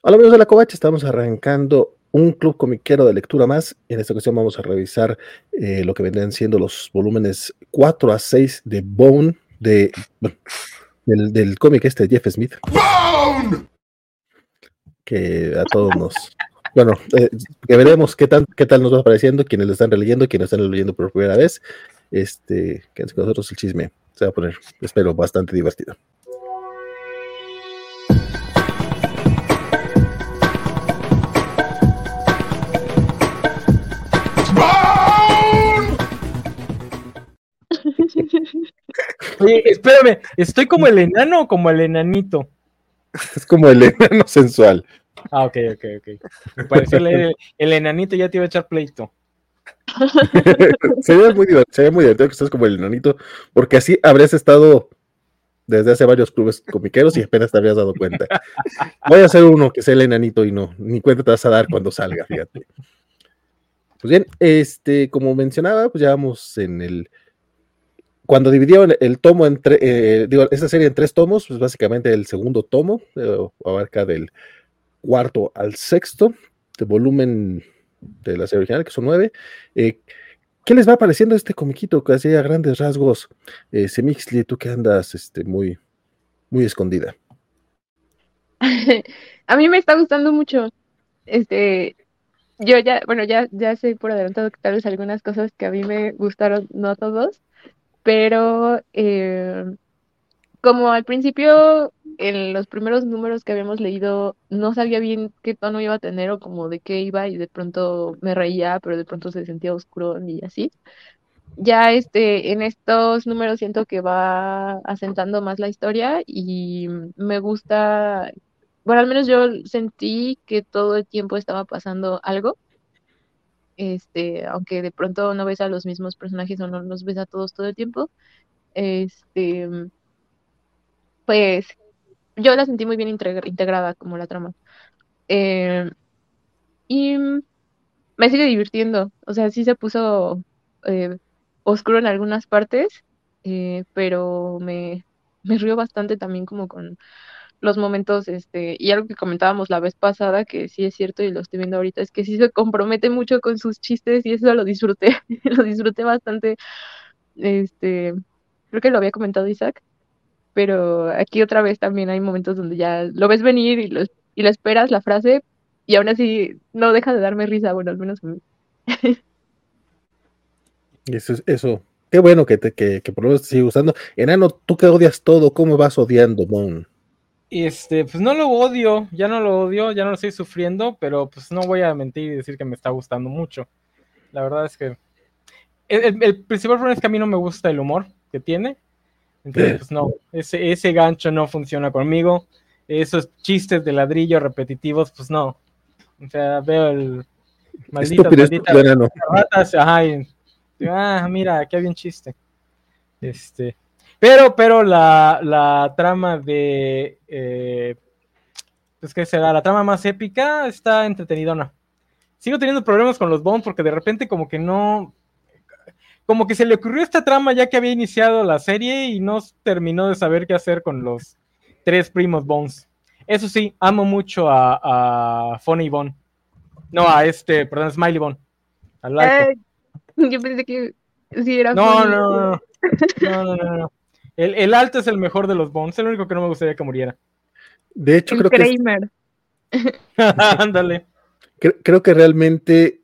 Hola amigos de la Covacha, estamos arrancando un club comiquero de lectura más. En esta ocasión vamos a revisar eh, lo que vendrían siendo los volúmenes 4 a 6 de Bone, de, del, del cómic este de Jeff Smith. ¡Bone! Que a todos nos... Bueno, eh, que veremos qué, tan, qué tal nos va pareciendo, quienes lo están releyendo, quienes están leyendo por primera vez. Este, quédense con nosotros el chisme. Se va a poner, espero, bastante divertido. Oye, espérame, ¿estoy como el enano o como el enanito? Es como el enano sensual. Ah, ok, ok, ok. pareció el, el, enanito ya te iba a echar pleito. sería, muy divertido, sería muy divertido que estés como el enanito, porque así habrías estado desde hace varios clubes comiqueros y apenas te habrías dado cuenta. Voy a hacer uno que sea el enanito y no, ni cuenta te vas a dar cuando salga, fíjate. Pues bien, este, como mencionaba, pues ya vamos en el cuando dividieron el tomo entre, eh, digo, esta serie en tres tomos, pues básicamente el segundo tomo, eh, abarca del cuarto al sexto, de volumen de la serie original, que son nueve. Eh, ¿Qué les va pareciendo este comiquito que hacía grandes rasgos? Eh, Semixli, tú que andas este, muy, muy escondida. A mí me está gustando mucho. Este, yo ya, bueno, ya, ya sé por adelantado que tal vez algunas cosas que a mí me gustaron, no todos, pero eh, como al principio, en los primeros números que habíamos leído, no sabía bien qué tono iba a tener o como de qué iba y de pronto me reía, pero de pronto se sentía oscuro y así. Ya este, en estos números siento que va asentando más la historia y me gusta, bueno, al menos yo sentí que todo el tiempo estaba pasando algo este, aunque de pronto no ves a los mismos personajes o no los ves a todos todo el tiempo, este, pues yo la sentí muy bien integrada como la trama. Eh, y me sigue divirtiendo, o sea, sí se puso eh, oscuro en algunas partes, eh, pero me, me río bastante también como con los momentos, este, y algo que comentábamos la vez pasada, que sí es cierto y lo estoy viendo ahorita, es que sí se compromete mucho con sus chistes y eso lo disfruté, lo disfruté bastante, este, creo que lo había comentado Isaac, pero aquí otra vez también hay momentos donde ya lo ves venir y lo, y lo esperas la frase y aún así no deja de darme risa, bueno, al menos a mí. Eso, eso, qué bueno que, te, que, que por lo menos te sigue gustando. Enano, tú que odias todo, ¿cómo vas odiando, Mon? Este, pues no lo odio, ya no lo odio, ya no lo estoy sufriendo, pero pues no voy a mentir y decir que me está gustando mucho. La verdad es que el, principal problema es que a mí no me gusta el humor que tiene. Entonces, pues no, ese, ese gancho no funciona conmigo. Esos chistes de ladrillo repetitivos, pues no. O sea, veo el maldito, ratas, ajá, ah, mira, aquí había un chiste. Este, pero, pero la, la trama de. Eh, pues, ¿qué será? La trama más épica está entretenidona. Sigo teniendo problemas con los Bones porque de repente, como que no. Como que se le ocurrió esta trama ya que había iniciado la serie y no terminó de saber qué hacer con los tres primos Bones. Eso sí, amo mucho a, a Funny Bone. No, a este, perdón, Smiley Bone. Eh, yo pensé que sí era. No, no, no, no, no, no, no. El, alto es el mejor de los Bones, es el único que no me gustaría que muriera. De hecho, creo Kramer. que. Ándale. creo, que realmente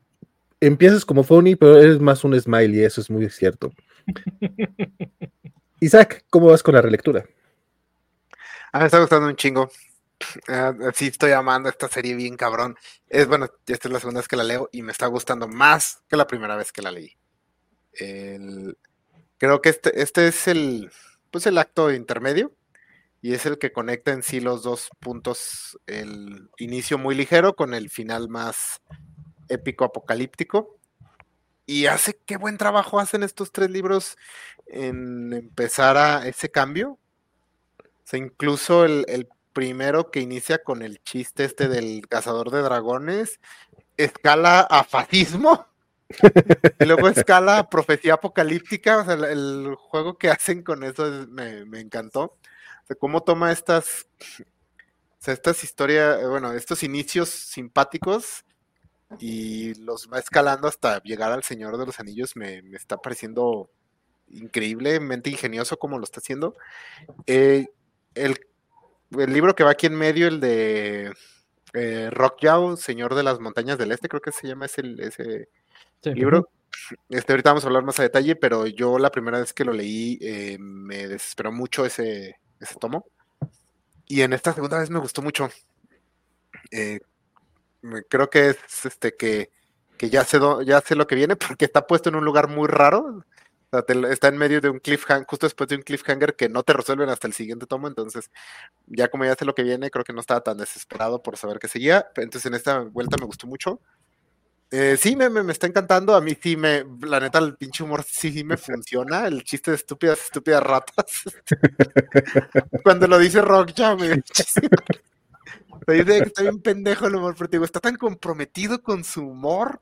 empiezas como Phony, pero eres más un smiley, eso es muy cierto. Isaac, ¿cómo vas con la relectura? Ah, me está gustando un chingo. Ah, sí, estoy amando esta serie bien cabrón. Es bueno, esta es la segunda vez que la leo y me está gustando más que la primera vez que la leí. creo que este, este es el, pues el acto intermedio y es el que conecta en sí los dos puntos, el inicio muy ligero con el final más épico apocalíptico. Y hace qué buen trabajo hacen estos tres libros en empezar a ese cambio. O incluso el, el primero que inicia con el chiste este del cazador de dragones, escala a fascismo y luego escala profecía apocalíptica, o sea, el, juego que hacen con eso me, encantó. O cómo toma estas, sea, estas historias, eh, bueno, estos inicios simpáticos y los va escalando hasta llegar al Señor de los Anillos me, me está pareciendo increíblemente ingenioso como lo está haciendo. Eh, el, el libro que va aquí en medio, el de eh, Rock Yao, Señor de las Montañas del Este, creo que se llama ese, ese Sí. libro. Este, ahorita vamos a hablar más a detalle, pero yo la primera vez que lo leí eh, me desesperó mucho ese, ese tomo. Y en esta segunda vez me gustó mucho. Eh, creo que es este que, que ya, sé do- ya sé lo que viene porque está puesto en un lugar muy raro. O sea, te está en medio de un cliffhanger, justo después de un cliffhanger que no te resuelven hasta el siguiente tomo. Entonces, ya como ya sé lo que viene, creo que no estaba tan desesperado por saber qué seguía. Entonces, en esta vuelta me gustó mucho. Eh, sí, me, me, me está encantando. A mí sí me, la neta, el pinche humor sí, sí me funciona. El chiste de estúpidas, estúpidas ratas. Cuando lo dice Rock, ya me. Yo sé que está bien pendejo el humor, pero te digo, está tan comprometido con su humor.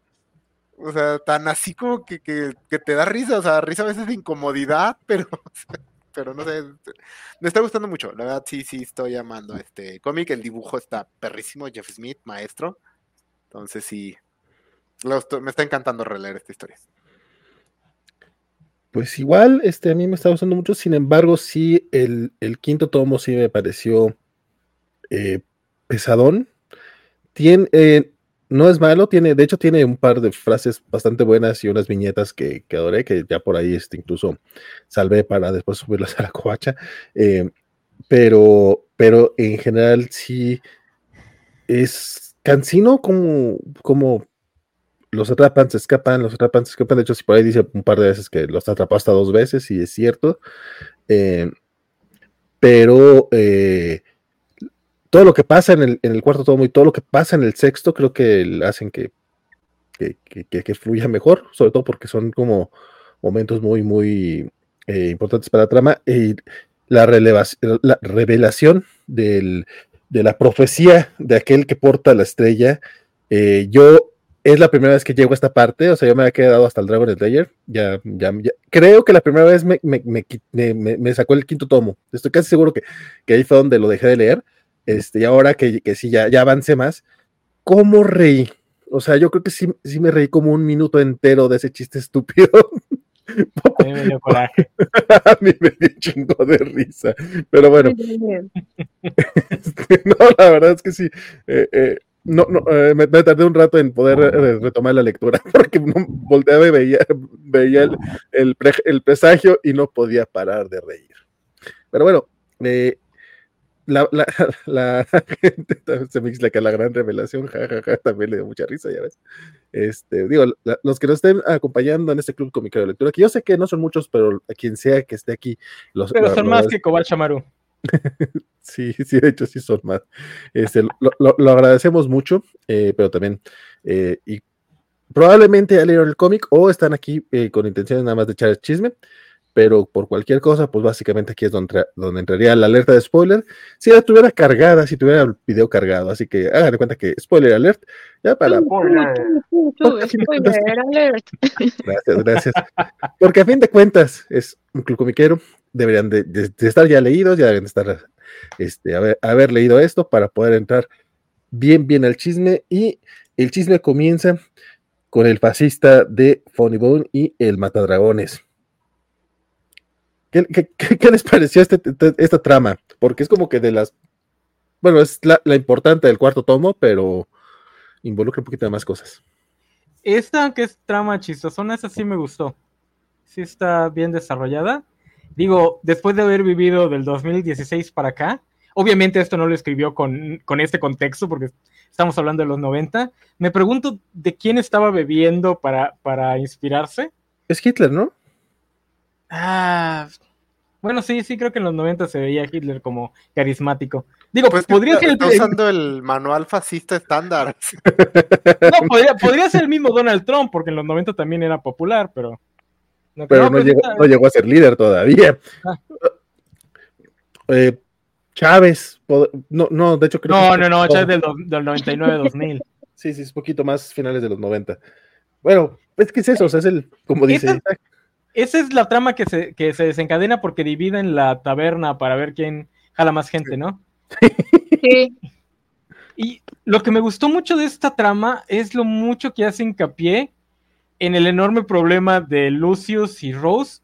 O sea, tan así como que, que, te da risa. O sea, risa a veces de incomodidad, pero. pero no sé. Me está gustando mucho. La verdad, sí, sí, estoy amando este cómic. El dibujo está perrísimo. Jeff Smith, maestro. Entonces sí. Me está encantando releer esta historia. Pues igual, este, a mí me está gustando mucho, sin embargo, sí, el, el quinto tomo sí me pareció eh, pesadón. Tiene, eh, no es malo, tiene, de hecho tiene un par de frases bastante buenas y unas viñetas que, que adoré, que ya por ahí este, incluso salvé para después subirlas a la covacha. eh, pero, pero en general sí es cansino como, como los atrapan, se escapan, los atrapan, se escapan. De hecho, si por ahí dice un par de veces que los atrapó hasta dos veces, y es cierto. Eh, pero eh, todo lo que pasa en el, cuarto tomo y todo lo que pasa en el sexto, creo que hacen que, que, fluya mejor, sobre todo porque son como momentos muy, muy eh, importantes para la trama. Y la, la revelación del- de la profecía de aquel que porta la estrella. yo es la primera vez que llego a esta parte, o sea, yo me había quedado hasta el Dragon Slayer. Ya, ya, ya- creo que la primera vez me, me, me me- me- me sacó el quinto tomo. Estoy casi seguro que, que ahí fue donde lo dejé de leer. Este, y ahora que, que sí, ya, ya avancé más, ¿cómo reí? O sea, yo creo que sí, sí me reí como un minuto entero de ese chiste estúpido. A mí me dio coraje. a mí me dio un chingo de risa. Pero bueno, este, no, la verdad es que sí. eh, eh, no, no, eh, me, me tardé un rato en poder eh, retomar la lectura porque no, volteaba y veía, veía el, el, pre- el presagio y no podía parar de reír. Pero bueno, eh, la, la, la gente se me dice que la gran revelación, jajaja, también le dio mucha risa, ya ves. Este, digo, la- los que nos estén acompañando en este club cómico de lectura, que yo sé que no son muchos, pero a quien sea que esté aquí, los, Pero son más que Kobayashi Maru. Sí, sí, de hecho sí son más. Este, lo, lo- lo agradecemos mucho, eh, pero también, eh, y probablemente ya leyeron el cómic o están aquí eh, con intenciones nada más de echar el chisme, pero por cualquier cosa, pues básicamente aquí es donde, donde entraría la alerta de spoiler. Si la tuviera cargada, si tuviera el video cargado, así que hagan de cuenta que spoiler alert, ya para... Spoiler alert. Gracias, gracias. Porque a fin de cuentas es un club comiquero, deberían de, estar ya leídos, ya deben de estar, este, haber, leído esto para poder entrar bien, bien al chisme. Y el chisme comienza con el fascista de Funny Bone y el Matadragones. ¿Qué, qué- qué- les pareció este- esta trama? Porque es como que de las... Bueno, es la, la importante del cuarto tomo, pero involucra un poquito más cosas. Esta que es trama chistosona, esa sí me gustó. Sí está bien desarrollada. Digo, después de haber vivido del 2016 para acá, obviamente esto no lo escribió con, con este contexto porque estamos hablando de los 90. Me pregunto de quién estaba bebiendo para, para inspirarse. Es Hitler, ¿no? Ah, bueno, sí, sí, creo que en los 90 se veía a Hitler como carismático. Digo, Pues podría está, ser el, está usando el manual fascista estándar. no, podría, podría ser el mismo Donald Trump, porque en los 90 también era popular, pero. No, pero no, pues llegó, no llegó a ser líder todavía. Ah. Eh, Chávez, no, no, de hecho creo No, que no, no, Chávez del, del 99-2000. Sí, sí, es poquito más finales de los 90. Bueno, es que es eso, o sea, es el, como dice, Esta- Esa es la trama que se, que se desencadena porque dividen la taberna para ver quién jala más gente, ¿no? Sí, Y lo que me gustó mucho de esta trama es lo mucho que hace hincapié en el enorme problema de Lucius y Rose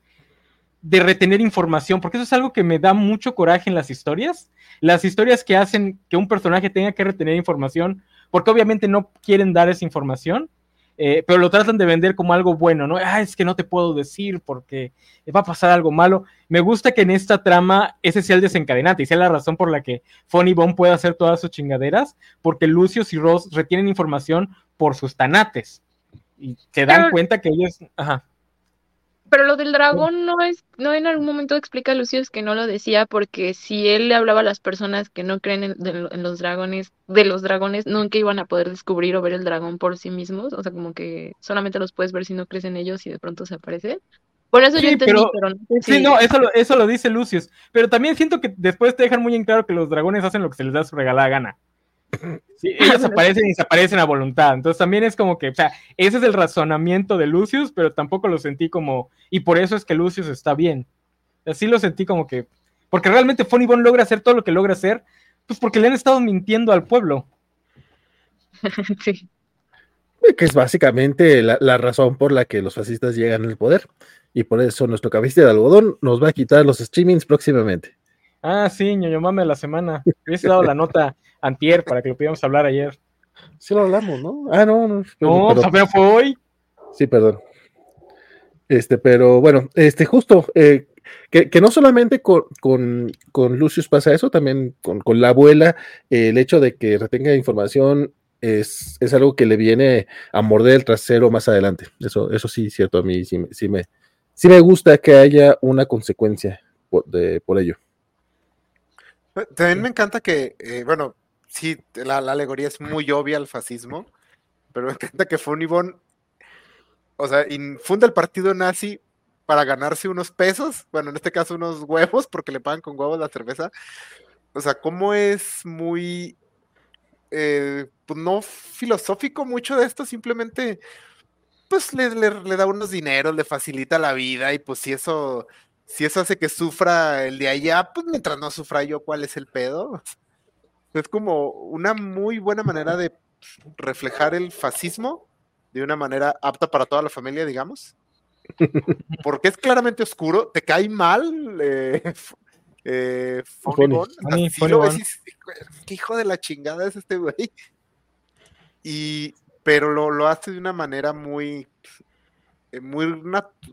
de retener información, porque eso es algo que me da mucho coraje en las historias. Las historias que hacen que un personaje tenga que retener información, porque obviamente no quieren dar esa información, eh, pero lo tratan de vender como algo bueno, ¿no? Ah, es que no te puedo decir porque va a pasar algo malo. Me gusta que en esta trama ese sea el desencadenante y sea la razón por la que Funny Bone puede hacer todas sus chingaderas, porque Lucius y Ross retienen información por sus tanates y se dan cuenta que ellos. Ajá. Pero lo del dragón no es, no en algún momento explica Lucius que no lo decía porque si él le hablaba a las personas que no creen en, los dragones, de los dragones, nunca iban a poder descubrir o ver el dragón por sí mismos, o sea, como que solamente los puedes ver si no crees en ellos y de pronto se aparece. Por eso yo entendí, pero, no Sí, no, eso lo, eso lo dice Lucius, pero también siento que después te dejan muy en claro que los dragones hacen lo que se les da su regalada gana. Sí, ellos aparecen y desaparecen a voluntad. Entonces también es como que, o sea, ese es el razonamiento de Lucius, pero tampoco lo sentí como, y por eso es que Lucius está bien. Así lo sentí como que, porque realmente Funny Bone logra hacer todo lo que logra hacer, pues porque le han estado mintiendo al pueblo. sí. Que es básicamente la, razón por la que los fascistas llegan al poder. Y por eso nuestro cabecita de algodón nos va a quitar los streamings próximamente. Ah, sí, ñoño mame la semana. Hubiese dado la nota antier para que lo pudiéramos hablar ayer. Sí lo hablamos, ¿no? Ah, no, no. No, pero fue hoy. Sí, perdón. Este, pero bueno, este, justo, eh, que, no solamente con, con, Lucius pasa eso, también con, la abuela, el hecho de que retenga información es, es, algo que le viene a morder el trasero más adelante. Eso, eso sí, cierto, a mí sí, sí, me, sí me gusta que haya una consecuencia de, por ello. También me encanta que, eh, bueno, sí, la, alegoría es muy obvia al fascismo, pero me encanta que Funibon, o sea, funda el partido nazi para ganarse unos pesos, bueno, en este caso unos huevos, porque le pagan con huevos la cerveza. O sea, cómo es muy, eh, pues no filosófico mucho de esto, simplemente, pues le, da unos dineros, le facilita la vida y pues si eso si eso hace que sufra el de allá, pues mientras no sufra yo, ¿cuál es el pedo? Es como una muy buena manera de reflejar el fascismo de una manera apta para toda la familia, digamos. Porque es claramente oscuro, te cae mal. Eh, eh, ¿Qué hijo de la chingada es este güey? Y, pero lo, lo hace de una manera muy, eh, muy,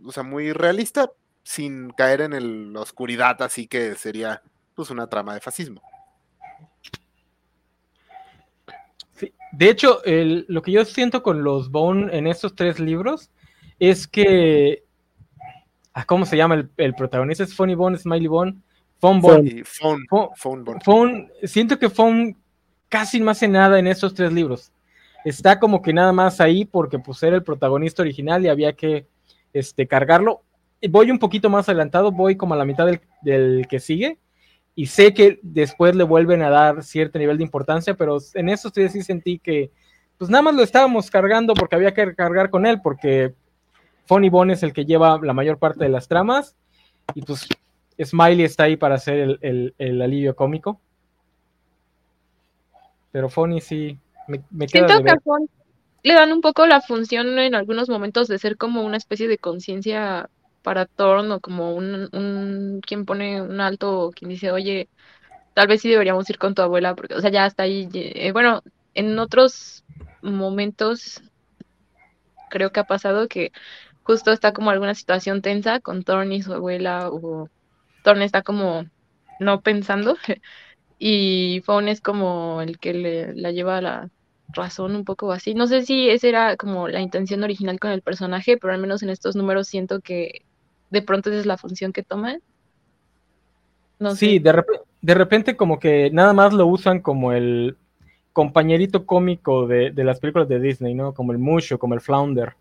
o sea, muy realista, sin caer en la oscuridad, así que sería pues una trama de fascismo. De hecho, lo que yo siento con los Bone en estos tres libros es que. Ah, ¿Cómo se llama el, protagonista? Es Funny Bone, Smiley Bone, Phone Bone. Phone, siento que Phone casi no hace nada en estos tres libros. Está como que nada más ahí porque pues era el protagonista original y había que este, cargarlo voy un poquito más adelantado, voy como a la mitad del, que sigue, y sé que después le vuelven a dar cierto nivel de importancia, pero en eso sí, sí sentí que, pues nada más lo estábamos cargando porque había que cargar con él, porque Funny Bone es el que lleva la mayor parte de las tramas, y pues Smiley está ahí para hacer el, alivio cómico. Pero Funny sí, me, me queda Siento que le dan un poco la función en algunos momentos de ser como una especie de conciencia para Thorn o como un, un, quien pone un alto, quien dice, oye, tal vez sí deberíamos ir con tu abuela, porque, o sea, ya está ahí. Eh, bueno, en otros momentos creo que ha pasado que justo está como alguna situación tensa con Thorn y su abuela, o Thorn está como no pensando, y Fawn es como el que le, la lleva a la razón un poco así. No sé si esa era como la intención original con el personaje, pero al menos en estos números siento que de pronto esa es la función que toma. No sí, de, de repente como que nada más lo usan como el compañerito cómico de, las películas de Disney, ¿no? Como el Musho, como el Flounder.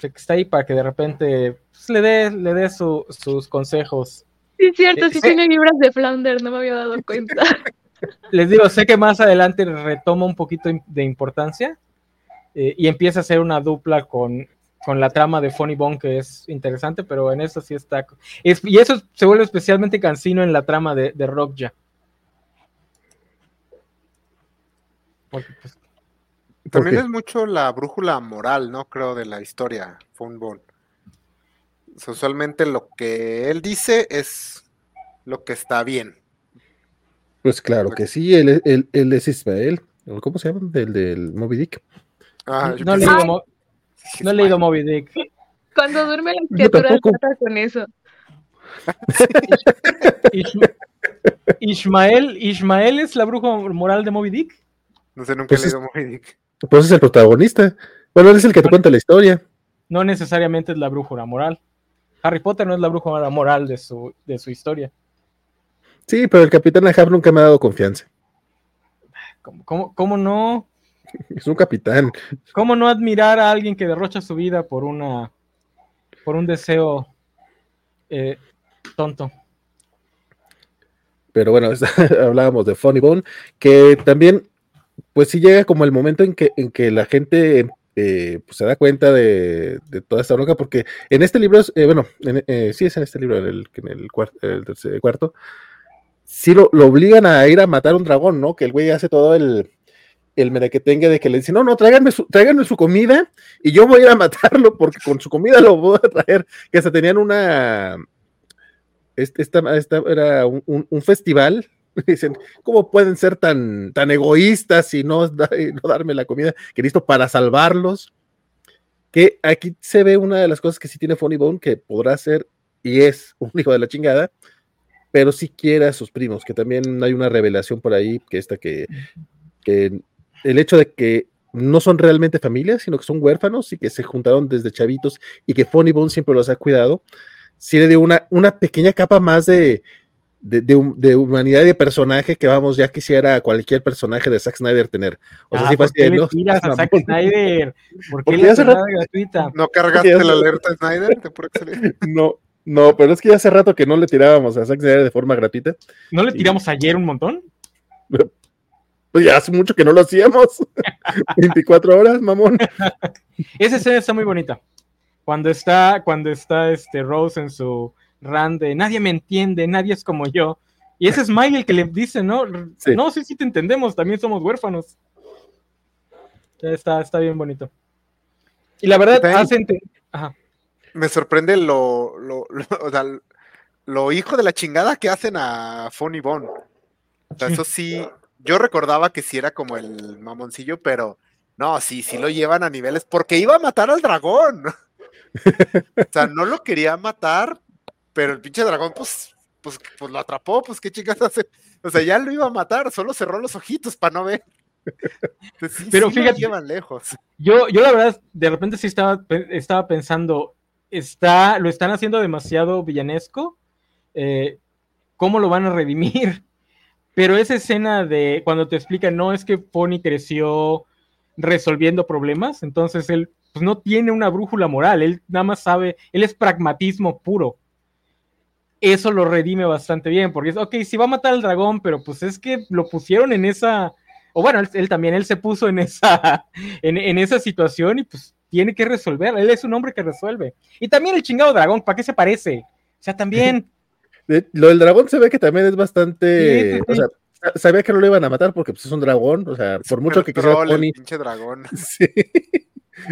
está ahí para que de repente pues, le dé le dé sus consejos. Sí, es cierto, sí, tiene vibras de Flounder, no me había dado cuenta. Les digo, sé que más adelante retoma un poquito de importancia eh, y empieza a ser una dupla con, con la trama de Funny Bone que es interesante, pero en eso sí está. y eso se vuelve especialmente cansino en la trama de, de Rockja. Porque, pues, También es mucho la brújula moral, ¿no? Creo, de la historia. O sea, usualmente lo que él dice es lo que está bien. Pues claro que sí, él, es- él, él es Ismael. ¿o ¿Cómo se llama? Del, del Moby Dick. Ah, no, leído Mo- no he leído Moby Dick. Cuando duerme la criatura trata con eso. Ishma- Ishmael, Ishmael es la bruja moral de Moby Dick. No sé, nunca Pues he es- leído Moby Dick. Pues es el protagonista. Bueno, él es el que te cuenta la historia. No necesariamente es la brújula moral. Harry Potter no es la brújula moral de su, de su historia. Sí, pero el capitán Ahab nunca me ha dado confianza. ¿Cómo, cómo- cómo no? Es un capitán. ¿Cómo no admirar a alguien que derrocha su vida por una por un deseo eh, tonto? Pero bueno, hablábamos de Funny Bone, que también, pues sí llega como el momento en que, en que la gente eh, pues, se da cuenta de, de toda esta bronca, porque en este libro, es, eh, bueno, en- eh, sí es en este libro, en el, en el, tercer- cuarto, sí lo, lo obligan a ir a matar un dragón, ¿no? Que el güey hace todo el, el merequetengue de que le dice, no, no, tráiganme su, su comida y yo voy a ir a matarlo porque con su comida lo voy a traer. Que hasta tenían una, este, esta, esta era un, festival. Dicen, ¿cómo pueden ser tan, tan egoístas y no, no darme la comida que listo para salvarlos? Que aquí se ve una de las cosas que sí tiene Funny Bone, que podrá ser y es un hijo de la chingada, pero sí quiere a sus primos, que también hay una revelación por ahí, que esta que, que el hecho de que no son realmente familias, sino que son huérfanos y que se juntaron desde chavitos y que Funny Bone siempre los ha cuidado, sí le dio una, una pequeña capa más de, de, de hum- de humanidad y de personaje que vamos, ya quisiera cualquier personaje de Zack Snyder tener. O sea, Ah, sí fue ¿por así qué de, le "No, tiras a mamón". Zack Snyder? ¿Por qué Porque le rato- gratuita? ¿No cargaste la alerta Snyder? ¿De pura casualidad? No, no, pero es que ya hace rato que no le tirábamos a Zack Snyder de forma gratuita. ¿No le tiramos ayer un montón? Pues ya hace mucho que no lo hacíamos. 24 horas, mamón. Esa escena está muy bonita. Cuando está, cuando está este Rose en su run de nadie me entiende, nadie es como yo. Y ese es Smile el que le dice, ¿no? Sí. No, sí, sí te entendemos, también somos huérfanos. Está, está bien bonito. Y la verdad, hacen. Ajá. Me sorprende lo, lo, lo, o sea, lo hijo de la chingada que hacen a Funny Bone. O sea, Sí. eso sí, yo recordaba que sí era como el mamoncillo, pero no, sí, sí lo llevan a niveles, porque iba a matar al dragón. O sea, no lo quería matar, pero el pinche dragón, pues, pues, pues lo atrapó, pues qué chingas hace. O sea, ya lo iba a matar, solo cerró los ojitos para no ver. Entonces, sí, Pero sí fíjate- llevan lejos. Yo, yo la verdad, de repente sí estaba, estaba pensando, está, lo están haciendo demasiado villanesco. eh, ¿Cómo lo van a redimir? Pero esa escena de cuando te explican, no es que Pony creció resolviendo problemas, entonces él pues, no tiene una brújula moral, él nada más sabe, él es pragmatismo puro. Eso lo redime bastante bien, porque es, ok, sí va a matar al dragón, pero pues es que lo pusieron en esa, o bueno, él, él también, él se puso en esa, en, en esa situación y pues tiene que resolver, él es un hombre que resuelve. Y también el chingado dragón, ¿para qué se parece? O sea, también... De- Lo del dragón se ve que también es bastante. Sí, sí, O sea, sa- sabía que no lo iban a matar porque pues, es un dragón. O sea, por mucho que quisiera el Pony. pinche dragón. Sí.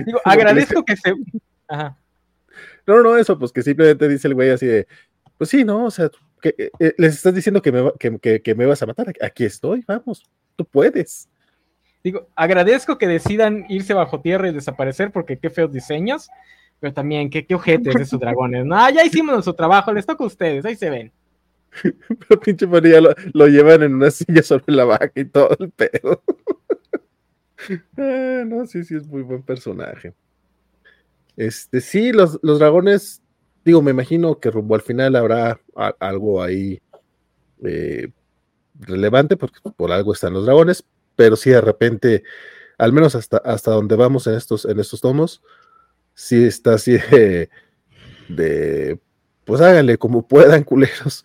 Digo, agradezco que se... Ajá. No, no, eso, pues que simplemente dice el güey así de. Pues sí, no, o sea, que, eh, eh, les estás diciendo que me, va- que, que- que me vas a matar. Aquí estoy, vamos, tú puedes. Digo, agradezco que decidan irse bajo tierra y desaparecer porque qué feos diseños, pero también qué, qué ojetes esos dragones. No, ya hicimos nuestro trabajo, les toca a ustedes, ahí se ven. Pero pinche ya lo, lo llevan en una silla sobre la vaca y todo el pedo. Ah, no, sí, sí, es muy buen personaje. Este, sí, los, los dragones, digo, me imagino que rumbo al final habrá algo ahí eh, relevante, porque por algo están los dragones, pero sí de repente, al menos hasta, hasta donde vamos en estos, en estos tomos, sí está así de, de, pues háganle como puedan, culeros.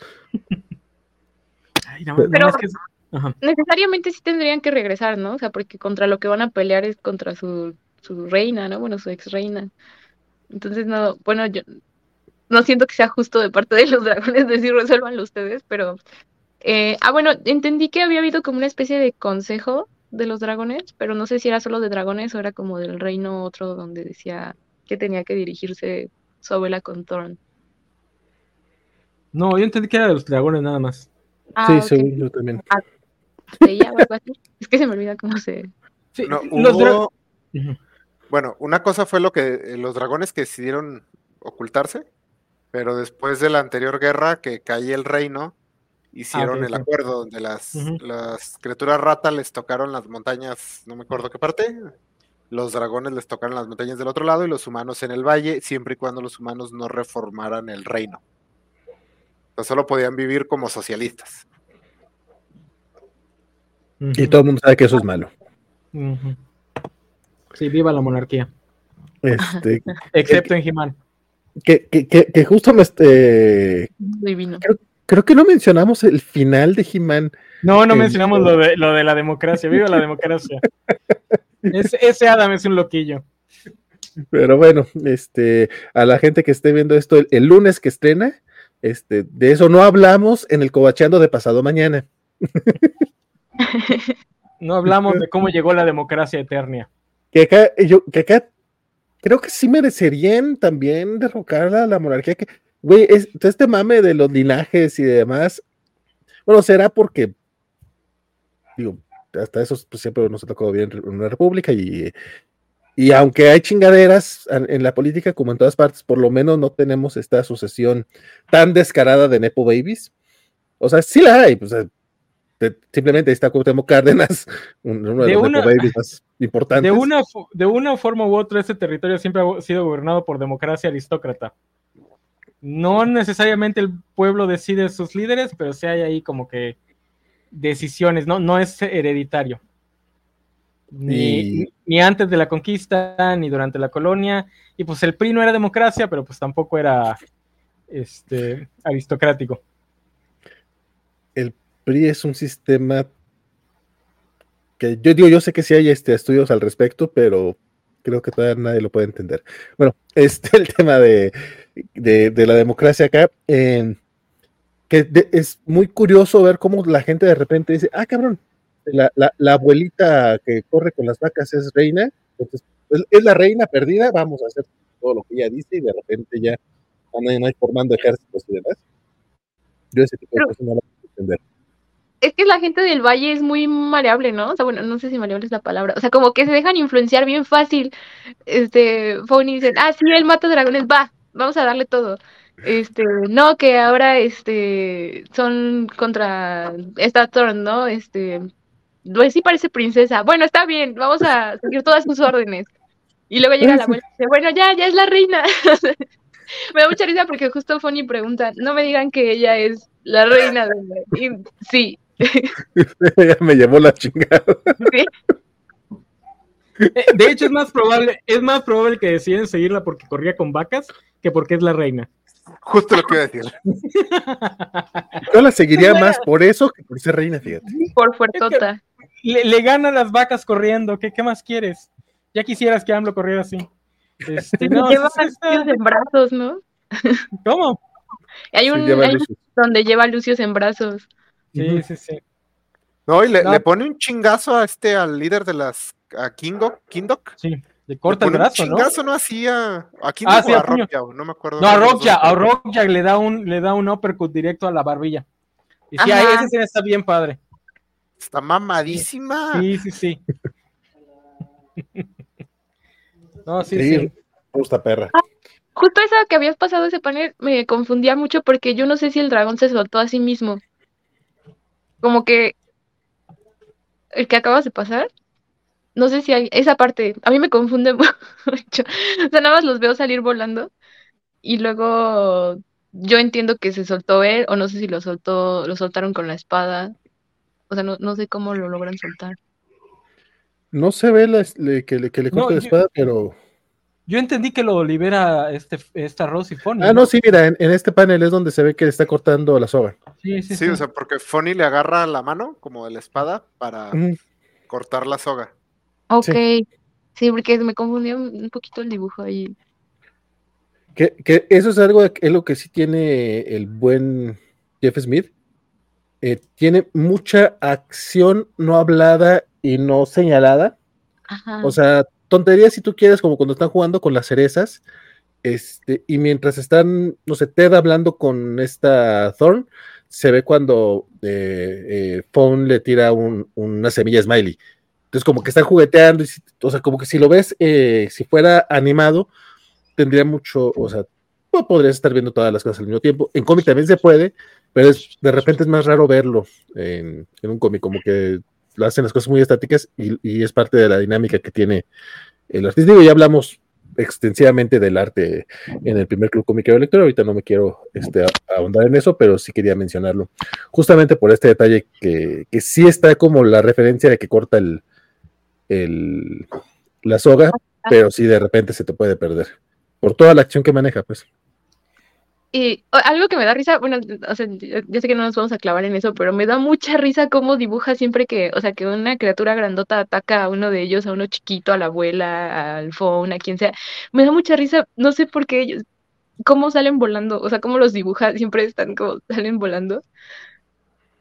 Ay, no, Pero- no, es que es-. Necesariamente sí tendrían que regresar, ¿no? O sea, porque contra lo que van a pelear es contra su, su reina, ¿no? Bueno, su ex reina. Entonces, no, bueno, yo no siento que sea justo de parte de los dragones decir resuélvanlo ustedes, pero... eh, ah, bueno, entendí que había habido como una especie de consejo de los dragones, pero no sé si era solo de dragones o era como del reino otro donde decía que tenía que dirigirse su abuela con Thorn. No, yo entendí que era de los dragones nada más. Ah, sí, ok. según yo también. Así. Es que se me olvida cómo se. Sí, No, los hubo-. Bueno, una cosa fue lo que eh, los dragones que decidieron ocultarse, pero después de la anterior guerra que cae el reino, hicieron ok, el sí. acuerdo donde las criaturas rata les tocaron las montañas, no me acuerdo qué parte, los dragones les tocaron las montañas del otro lado y los humanos en el valle, siempre y cuando los humanos no reformaran el reino. Entonces solo podían vivir como socialistas. Y todo el mundo sabe que eso es malo. Sí, viva la monarquía. Este, Excepto en He-Man. que, que, que, que justo me este, Divino. creo que no mencionamos el final de He-Man. No, no Eh, mencionamos lo de, lo de la democracia. Viva la democracia. Es- ese Adam es un loquillo. Pero bueno, este, a la gente que esté viendo esto el, el lunes que estrena, este, de eso no hablamos en el cobacheando de pasado mañana. No hablamos de cómo llegó la democracia eterna. Que acá, yo, que acá creo que sí merecerían también derrocar a la monarquía. Que, güey, es, este mame de los linajes y demás, bueno, será porque, digo, hasta eso pues, siempre nos ha tocado bien en una república y, y aunque hay chingaderas en, en la política, como en todas partes, por lo menos no tenemos esta sucesión tan descarada de Nepo Babies. O sea, sí la hay, pues, de- simplemente ahí está Cuauhtémoc Cárdenas, un- uno de, De los una- Nepo Babies más importantes. De una, de una forma u otra, este territorio siempre ha sido gobernado por democracia aristócrata. No necesariamente el pueblo decide sus líderes, pero sí hay ahí como que decisiones, no, no es hereditario. Ni, Y- ni antes de la conquista, ni durante la colonia. Y pues el PRI no era democracia, pero pues tampoco era este, aristocrático. el PRI es un sistema que yo digo, yo sé que sí hay este, estudios al respecto, pero creo que todavía nadie lo puede entender. Bueno, este el tema de, de- de la democracia acá, eh, que de- es muy curioso ver cómo la gente de repente dice, ah, cabrón, la, la- la abuelita que corre con las vacas es reina, entonces es, es la reina perdida, vamos a hacer todo lo que ella dice y de repente ya andan ahí formando ejércitos y demás. Yo ese tipo de Pero- cosas no lo puedo entender. Es que la gente del valle es muy maleable, ¿no? O sea, bueno, no sé si maleable es la palabra. O sea, como que se dejan influenciar bien fácil. Este, Fony dicen, ah, sí, él mata dragones, va, vamos a darle todo. Este, no, que ahora, este, son contra esta Thorn, ¿no? Este, pues sí parece princesa. Bueno, está bien, vamos a seguir todas sus órdenes. Y luego llega la abuela y dice, bueno, ya, ya es la reina. Me da mucha risa porque justo Fony pregunta, no me digan que ella es la reina de... Y sí, ya me llevó la chingada. sí. Eh, De hecho, es más probable, es más probable que deciden seguirla porque corría con vacas que porque es la reina. Justo lo que iba a decir. Yo la seguiría más por eso que por ser reina, fíjate. por fuertota. Le, le ganan las vacas corriendo, ¿qué, qué más quieres? Ya quisieras que AMLO corriera así. Este, no, lleva sí, está- Lucios en brazos, ¿no? ¿Cómo? Hay Sí, un, lleva hay un Lucius. donde lleva a Lucius en brazos. Sí, sí, sí. No, y le, No. le pone un chingazo a este, al líder de las, a Kingo, Kindok. Sí, le Le corta el brazo, un ¿no? chingazo, ¿no? Así a, a Kindok Ah, sí, a. Rockjaw, no me acuerdo. No, a Rockjaw, a Rockjaw le da un, le da un uppercut directo a la barbilla. Y sí, ahí esa escena está bien padre. Está mamadísima. Sí, sí, sí. No, sí, Sí, sí. justa perra. Justo eso que habías pasado ese panel me confundía mucho porque yo no sé si el dragón se soltó a sí mismo. Como que el que acabas de pasar, no sé si hay esa parte, a mí me confunde mucho. O sea, nada más los veo salir volando y luego yo entiendo que se soltó él o no sé si lo soltó, lo soltaron con la espada. O sea, no, no sé cómo lo logran soltar. No se ve la- le- que, le, que le No, la yo- espada, pero. Yo entendí que lo libera este, esta Rosy Fony. Ah, no, sí, mira, en, en este panel es donde se ve que le está cortando la soga. Sí, sí, Sí, o sea, porque Fonny le agarra la mano, como de la espada, para cortar la soga. Ok, sí, porque me confundió un poquito el dibujo ahí. Que, que eso es algo, es lo que sí tiene el buen Jeff Smith. Eh, tiene mucha acción no hablada y no señalada. Ajá. O sea, tonterías si tú quieres, como cuando están jugando con las cerezas. Este, y mientras están, no sé, Ted hablando con esta Thorn, se ve cuando eh, eh, Fawn le tira un- una semilla smiley. Entonces, como que están jugueteando, y o sea, como que si lo ves, eh, si fuera animado, tendría mucho, o sea, no podrías estar viendo todas las cosas al mismo tiempo. En cómic también se puede, pero es, de repente es más raro verlo en, un cómic, como que lo hacen las cosas muy estáticas y, es parte de la dinámica que tiene el artista. Digo, ya hablamos extensivamente del arte en el primer club cómico de lectura. Ahorita no me quiero este, ahondar en eso, pero sí quería mencionarlo. Justamente por este detalle que, que sí está como la referencia de que corta el, el- la soga, pero sí de repente se te puede perder. Por toda la acción que maneja, pues. Y o- algo que me da risa, bueno, o sea, yo, yo sé que no nos vamos a clavar en eso, pero me da mucha risa cómo dibuja siempre que, o sea, que una criatura grandota ataca a uno de ellos, a uno chiquito, a la abuela, al phone, a quien sea. Me da mucha risa, no sé por qué ellos, cómo salen volando, o sea, cómo los dibuja, siempre están como salen volando.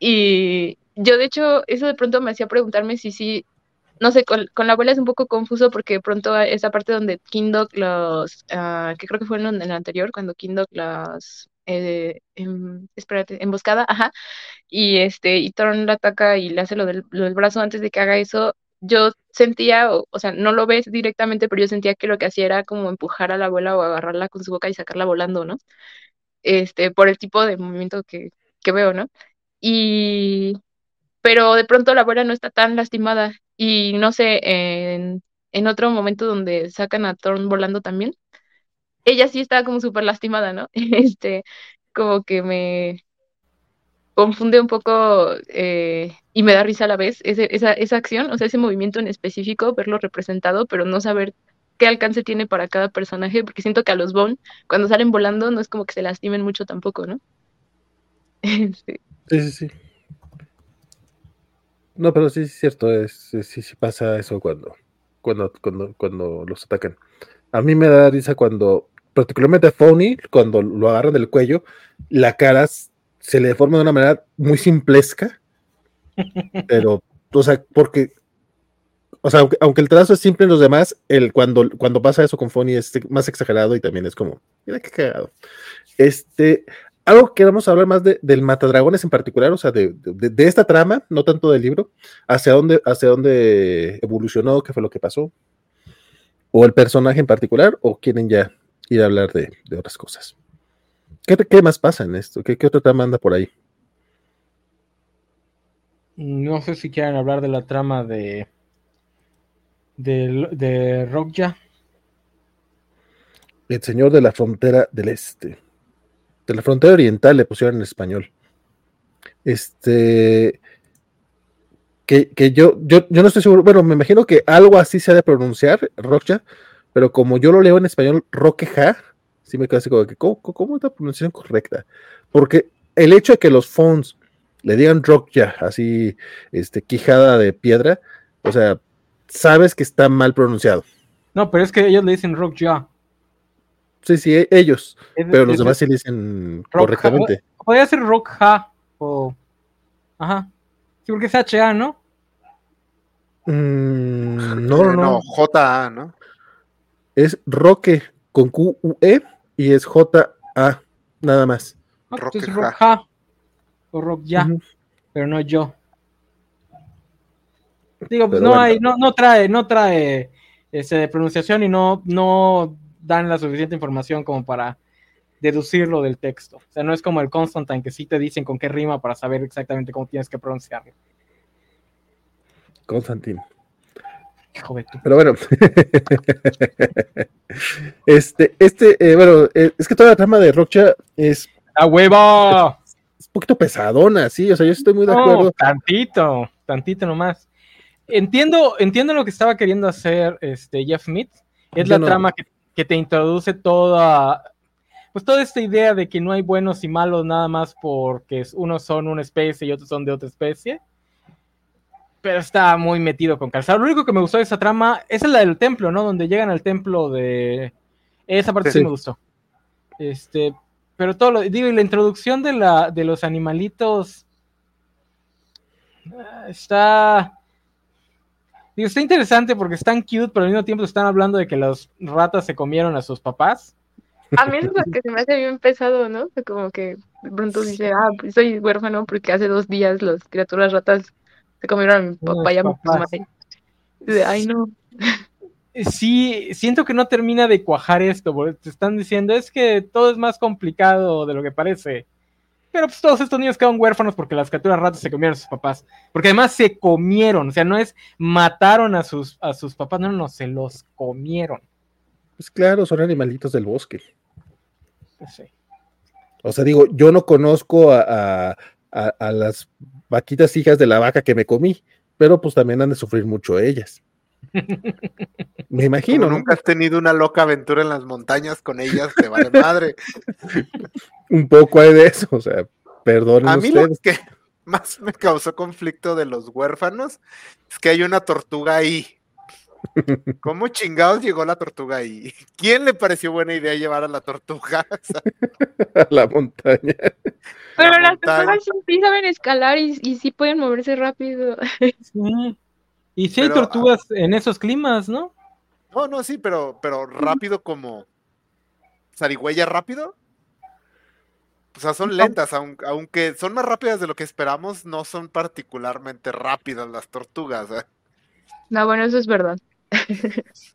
Y yo, de hecho, eso de pronto me hacía preguntarme si sí, no sé, con, con la abuela es un poco confuso porque de pronto esa parte donde Kindok los, ah, que creo que fue en, en el anterior, cuando Kindok los, eh, em, espérate, emboscada, ajá, y este, y Thorn la ataca y le hace lo del, lo del brazo antes de que haga eso, yo sentía, o, o sea, no lo ves directamente, pero yo sentía que lo que hacía era como empujar a la abuela o agarrarla con su boca y sacarla volando, ¿no? Este, por el tipo de movimiento que, que veo, ¿no? Y, pero de pronto la abuela no está tan lastimada y no sé, en, en otro momento donde sacan a Thorn volando también, ella sí está como súper lastimada, ¿no? Este, como que me confunde un poco eh, y me da risa a la vez ese- esa, esa acción, o sea, ese movimiento en específico, verlo representado, pero no saber qué alcance tiene para cada personaje, porque siento que a los Bone, cuando salen volando, no es como que se lastimen mucho tampoco, ¿no? Este, Sí, sí, sí. No, pero sí es cierto, es, sí, sí sí pasa eso cuando, cuando, cuando, cuando los atacan. A mí me da risa cuando, particularmente a Phony, cuando lo agarran del cuello, la cara se le deforma de una manera muy simplesca, pero, o sea, porque, o sea, aunque, aunque el trazo es simple en los demás, el, cuando, cuando pasa eso con Phony es más exagerado y también es como, mira qué cagado. Este, algo que vamos a hablar más de, del Matadragones en particular, o sea, de, de- de esta trama, no tanto del libro, hacia dónde, hacia dónde evolucionó, qué fue lo que pasó, o el personaje en particular, o quieren ya ir a hablar de, de otras cosas. ¿Qué, qué más pasa en esto? ¿Qué, qué otra trama anda por ahí? No sé si quieren hablar de la trama de. de, de Rockja. El Señor de la Frontera del Este. De la Frontera Oriental le pusieron en español. Este. Que, que yo, yo, yo no estoy seguro. Bueno, me imagino que algo así se ha de pronunciar, Rockja, pero como yo lo leo en español, Roqueja, sí me quedo así como que, ¿cómo, es la pronunciación correcta? Porque el hecho de que los phones le digan Rockja, así, este, quijada de piedra, o sea, sabes que está mal pronunciado. No, pero es que ellos le dicen Rockja. Sí, sí, e- ellos. Es- Pero los es- demás sí le dicen correctamente. Podría ser Rockja o. Ajá. Sí, porque es HA, ¿no? Mm, no, no, Eh, no. JA, ¿no? Es Roque con Q-U-E y es J-A, nada más. No, pues es Rockja. Rockja. O Rockja, Ujú. pero no yo. Digo, pues no bueno. hay, no, no trae, no trae este, de pronunciación y no, no dan la suficiente información como para deducirlo del texto. O sea, no es como el Constantine que sí te dicen con qué rima para saber exactamente cómo tienes que pronunciarlo. Constantin. Hijo de Pero bueno. este, este, eh, bueno, eh, es que toda la trama de Rocha es, ¡A huevo! es un poquito pesadona, sí. O sea, yo estoy muy de No, acuerdo. tantito, tantito nomás. Entiendo, entiendo lo que estaba queriendo hacer este Jeff Smith. Es Yo la no. trama que, que te introduce toda, pues toda esta idea de que no hay buenos y malos nada más porque unos son una especie y otros son de otra especie. Pero está muy metido con calzado. Lo único que me gustó de esa trama esa es la del templo, ¿no? Donde llegan al templo de. Esa parte sí, Sí. me gustó. Este, pero todo lo digo, y la introducción de la de los animalitos ah, está Digo, está interesante porque están cute, pero al mismo tiempo están hablando de que las ratas se comieron a sus papás. A mí eso es lo que se me hace bien pesado, ¿no? Como que de pronto dice, ah, pues soy huérfano porque hace dos días las criaturas ratas se comieron a mi papá y a mi madre. Ay, no. Eh, Sí, siento que no termina de cuajar esto, porque te están diciendo es que todo es más complicado de lo que parece. Pero pues todos estos niños quedaron huérfanos porque las criaturas ratas se comieron a sus papás. Porque además se comieron, o sea, no es mataron a sus, a sus papás, no, no, se los comieron. Pues claro, son animalitos del bosque. Pues sí. O sea, digo, yo no conozco a, a- a- a las vaquitas hijas de la vaca que me comí, pero pues también han de sufrir mucho ellas. Me imagino, Como ¿no? nunca has tenido una loca aventura en las montañas con ellas, te vale madre. Un poco hay de eso, o sea, perdonen A mí lo que más me causó conflicto de los huérfanos es que hay una tortuga ahí. ¿Cómo chingados llegó la tortuga ahí? ¿Quién le pareció buena idea llevar a la tortuga? O sea, a la montaña. Pero La las montaña. personas sí saben escalar y, y sí pueden moverse rápido. Sí. Y si hay Pero, tortugas en esos climas, ¿no? no, no, sí, pero, pero rápido como zarigüeya rápido. O sea, son lentas, aun- aunque son más rápidas de lo que esperamos, no son particularmente rápidas las tortugas. ¿eh? No, bueno, eso es verdad.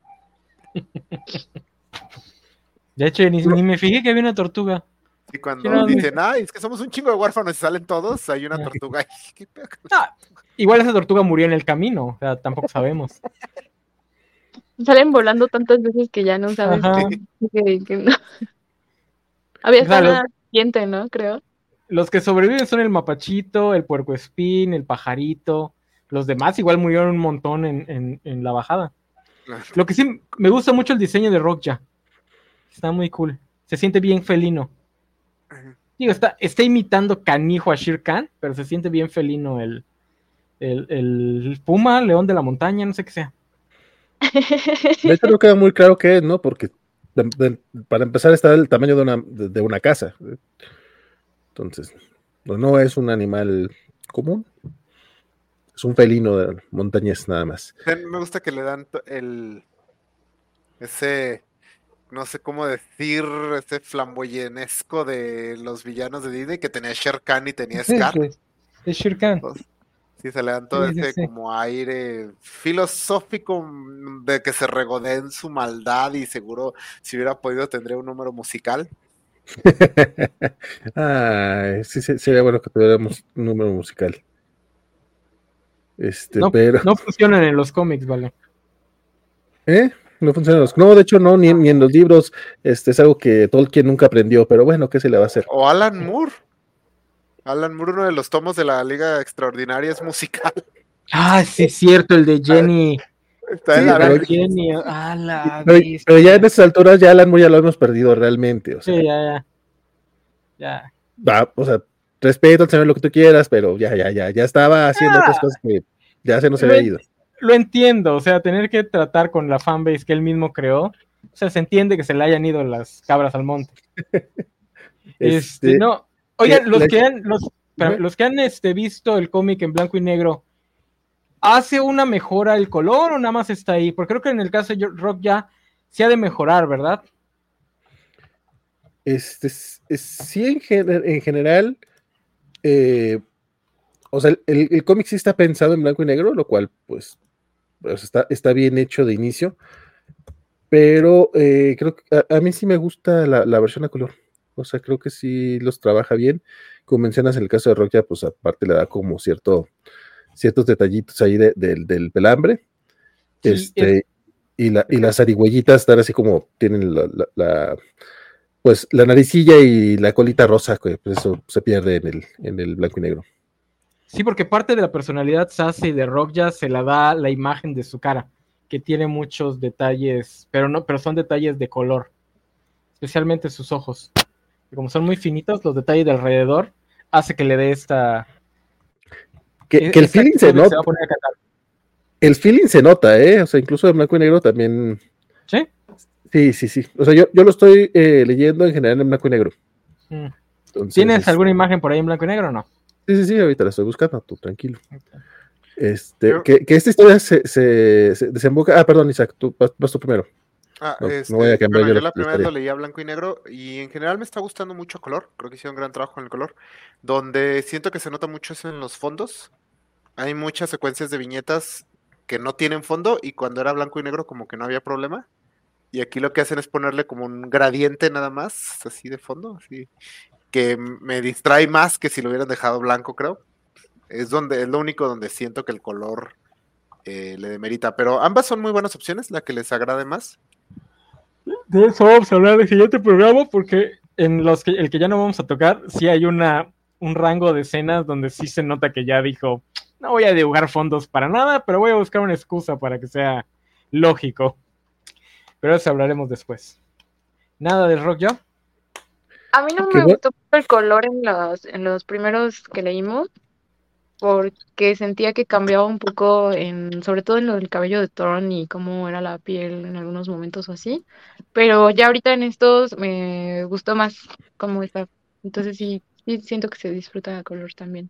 De hecho, ni, ni me fijé que había una tortuga. Y cuando no, dicen, ay, es que somos un chingo de huérfanos y salen todos, hay una Ah. tortuga. ¿Qué Ah, igual esa tortuga murió en el camino, o sea, tampoco sabemos. Salen volando tantas veces que ya no sabes Ajá. que, que no. Había hasta Claro. una serpiente, ¿no? Creo. Los que sobreviven son el mapachito, el puercoespín, el pajarito. Los demás igual murieron un montón en, en- en la bajada. Lo que sí me gusta mucho el diseño de Rockja. Está muy cool. Se siente bien felino. Ajá. Digo, está, está imitando canijo a Shere Khan, pero se siente bien felino el, el, el puma, león de la montaña, no sé qué sea. De hecho, no queda muy claro qué es, ¿no? Porque de- de- para empezar está el tamaño de una, de, de una casa. Entonces, no, no es un animal común. Es un felino de montañas nada más. Me gusta que le dan el ese no sé cómo decir, ese flamboyenesco de los villanos de Disney que tenía Shere Khan y tenía Scar. Es, es Shere Khan. Sí, se le dan todo Sí, ese sí. como aire filosófico mm, de que se regodea en su maldad y seguro si hubiera podido tendría un número musical. Ay, sí, sí, sería bueno que tuviéramos un número musical. Este, No, pero. no funcionan en los cómics, vale. ¿Eh? No funcionan los. No, de hecho, no, ni, ni en los libros. Este es algo que Tolkien nunca aprendió, pero bueno, ¿qué se le va a hacer? O Alan Moore. Alan Moore, uno de los tomos de la Liga Extraordinaria, es musical. Ah, sí, es cierto, el de Jenny. Está en Sí, la. Jenny. Ah, la Pero, ya en esas alturas, ya Alan Moore ya lo hemos perdido realmente. O sea, Sí, ya, ya. Ya. va, o sea, respeto, saber lo que tú quieras, pero ya, ya, ya, ya estaba haciendo otras Ah. cosas que ya se nos había ido. Lo entiendo, o sea, tener que tratar con la fanbase que él mismo creó. O sea, se entiende que se le hayan ido las cabras al monte. Este, Este, no. Oigan, la- los que han, los, espérame, Ujú. los que han este, visto el cómic en blanco y negro, ¿hace una mejora el color o nada más está ahí? Porque creo que en el caso de Rock ya se ha de mejorar, ¿verdad? Este, es- es- sí, en, gener- en general, eh, o sea, el, el cómic sí está pensado en blanco y negro, lo cual, pues, pues, está, está bien hecho de inicio, pero eh, creo que a, a mí sí me gusta la, la versión a color, o sea, creo que sí los trabaja bien. Como mencionas en el caso de Rock, ya, pues aparte le da como cierto, ciertos detallitos ahí de- del- del pelambre. Sí, Este, y, la, y las zarigüeyitas están así como tienen la, la- la- pues la naricilla y la colita rosa, que pues, eso se pierde en el, en el blanco y negro. Sí, porque parte de la personalidad sassy de Rock ya se la da la imagen de su cara, que tiene muchos detalles, pero no, pero son detalles de color, especialmente sus ojos. Como son muy finitos, los detalles de alrededor hace que le dé esta. Que, que el feeling se nota, va a poner a cantar. el feeling se nota, ¿eh? O sea, incluso en blanco y negro también. ¿Sí? Sí, sí, sí. O sea, yo, yo lo estoy eh, leyendo en general en blanco y negro. Mm. Entonces, ¿Tienes alguna imagen por ahí en blanco y negro o no? Sí, sí, sí, ahorita la estoy buscando, tú tranquilo. Este, Yo- que, que esta historia se, se- se desemboca. Ah, perdón, Isaac, tú vas, vas tú primero. Ah, No, no este, voy a cambiar bueno, yo la- primera historia. lo leí a blanco y negro y en general me está gustando mucho color. Creo que hicieron un gran trabajo en el color. Donde siento que se nota mucho es en los fondos. Hay muchas secuencias de viñetas que no tienen fondo y cuando era blanco y negro como que no había problema. Y aquí lo que hacen es ponerle como un gradiente nada más, así de fondo, así, que me distrae más que si lo hubieran dejado blanco, creo. Es donde es lo único donde siento que el color eh, le demerita. Pero ambas son muy buenas opciones, la que les agrade más. De eso vamos a hablar en el siguiente programa porque en los que el que ya no vamos a tocar, sí hay una un rango de escenas donde sí se nota que ya dijo, no voy a dibujar fondos para nada, pero voy a buscar una excusa para que sea lógico. Pero eso hablaremos después. Nada del rock yo. A mí no me gustó mucho el color en los, en los primeros que leímos, porque sentía que cambiaba un poco, en, sobre todo en lo del cabello de Thorn y cómo era la piel en algunos momentos o así. Pero ya ahorita en estos me gustó más cómo está. Entonces sí, sí siento que se disfruta a color también.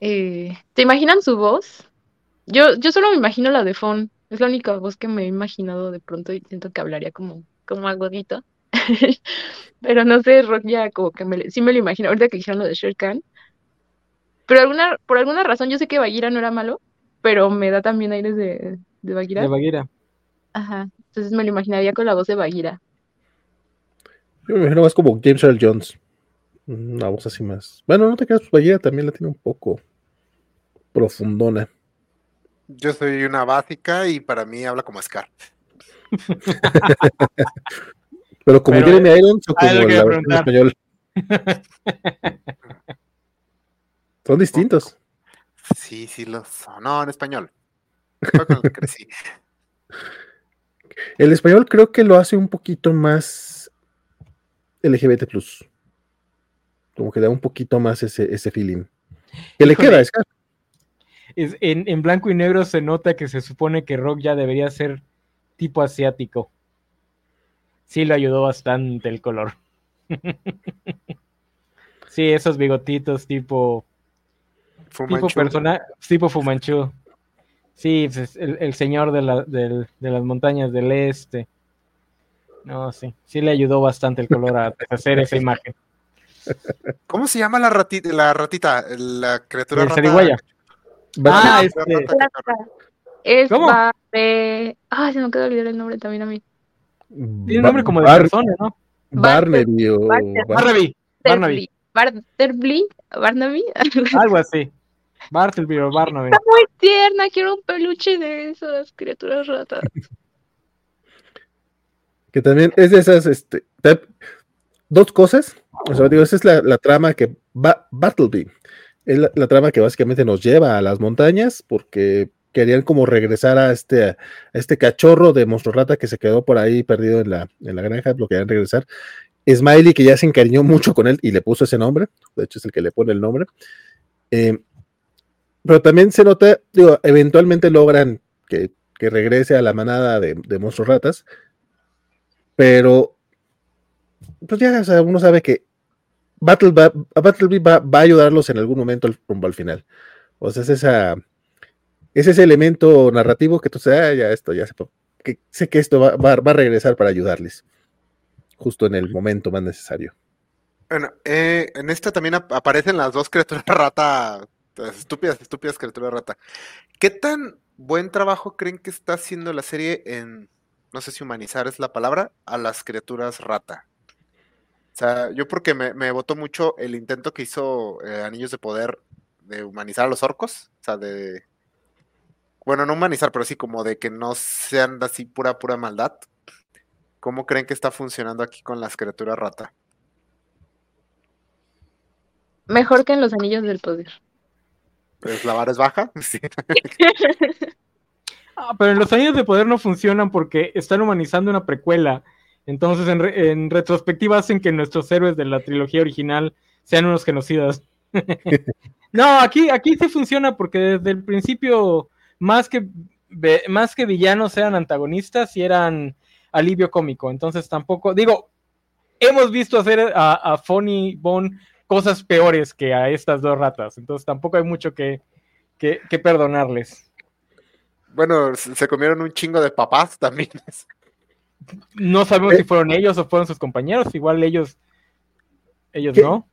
Eh, ¿te imaginan su voz? Yo, yo solo me imagino la de Fon. Es la única voz que me he imaginado de pronto y siento que hablaría como, como agudito. Pero no sé, Rock ya como que sí me lo imagino. Ahorita que dijeron lo de Shere. Pero alguna, por alguna razón yo sé que Bagheera no era malo, pero me da también aires de, de Bagheera. De Bagheera. Ajá. Entonces me lo imaginaría con la voz de Bagheera. Yo me imagino más como James Earl Jones. Una voz así más. Bueno, no te creas, pues Bagheera también la tiene un poco profundona. Yo soy una básica y para mí habla como Scar. Pero como Jeremy Irons o como la versión español. Son distintos. Sí, sí los son. No, en español. Fue con el que crecí. El español creo que lo hace un poquito más LGBT. Como que da un poquito más ese, ese feeling. Que le queda. Es- en, en blanco y negro se nota que se supone que Rock ya debería ser tipo asiático. Sí, le ayudó bastante el color. sí, esos bigotitos tipo, tipo persona, tipo Fumanchu. Sí, pues, el, el señor de, la- del- de las montañas del este. No, sí, sí le ayudó bastante el color a hacer esa imagen. ¿Cómo se llama la ratita? La ratita, la criatura El rata. Va- Ah, La este, rata. Es ¿Cómo? Barbe... Ah, se me de olvidar el nombre también a mí. tiene nombre como de Bar- persona, ¿no? Barnaby o Barnaby. Bar- Barnaby. Barnaby. Barnaby. Barnaby. Algo así. Bartleby o Barnaby. Está muy tierna, quiero un peluche de esas criaturas ratas. que también es de esas, este, te- dos cosas. O sea, digo, esa es la, la trama que Ba- Bartleby. Es la, la trama que básicamente nos lleva a las montañas porque querían como regresar a este, a este cachorro de monstruo rata que se quedó por ahí perdido en la, en la granja, lo querían regresar. Smiley, que ya se encariñó mucho con él y le puso ese nombre, de hecho es el que le pone el nombre. Eh, pero también se nota, digo, eventualmente logran que, que regrese a la manada de, de monstruos ratas, pero pues ya o sea, uno sabe que Battle va, Battleby va, va a ayudarlos en algún momento al, rumbo al final. O sea, es esa es ese elemento narrativo que tú sabes, ah, ya esto, ya sé, que sé que esto va, va- va a regresar para ayudarles, justo en el momento más necesario. Bueno, eh, en esta también ap- aparecen las dos criaturas rata, estúpidas, estúpidas criaturas rata. ¿Qué tan buen trabajo creen que está haciendo la serie en, no sé si humanizar es la palabra, a las criaturas rata? O sea, yo porque me, me votó mucho el intento que hizo eh, Anillos de Poder de humanizar a los orcos, o sea, de... Bueno, no humanizar, pero sí como de que no sean así pura, pura maldad. ¿Cómo creen que está funcionando aquí con las criaturas rata? Mejor que en los anillos del poder. Pues la vara es baja. Sí. Ah, pero en los años de poder no funcionan porque están humanizando una precuela. Entonces, en, re- en retrospectiva, hacen que nuestros héroes de la trilogía original sean unos genocidas. no, aquí, aquí sí funciona porque desde el principio, más que, más que villanos, eran antagonistas y eran alivio cómico. Entonces, tampoco, digo, hemos visto hacer a, a Funny Bone cosas peores que a estas dos ratas. Entonces, tampoco hay mucho que, que, que perdonarles. Bueno, se comieron un chingo de papás también. No sabemos Eh. si fueron ellos o fueron sus compañeros, igual ellos, ellos ¿Qué? no.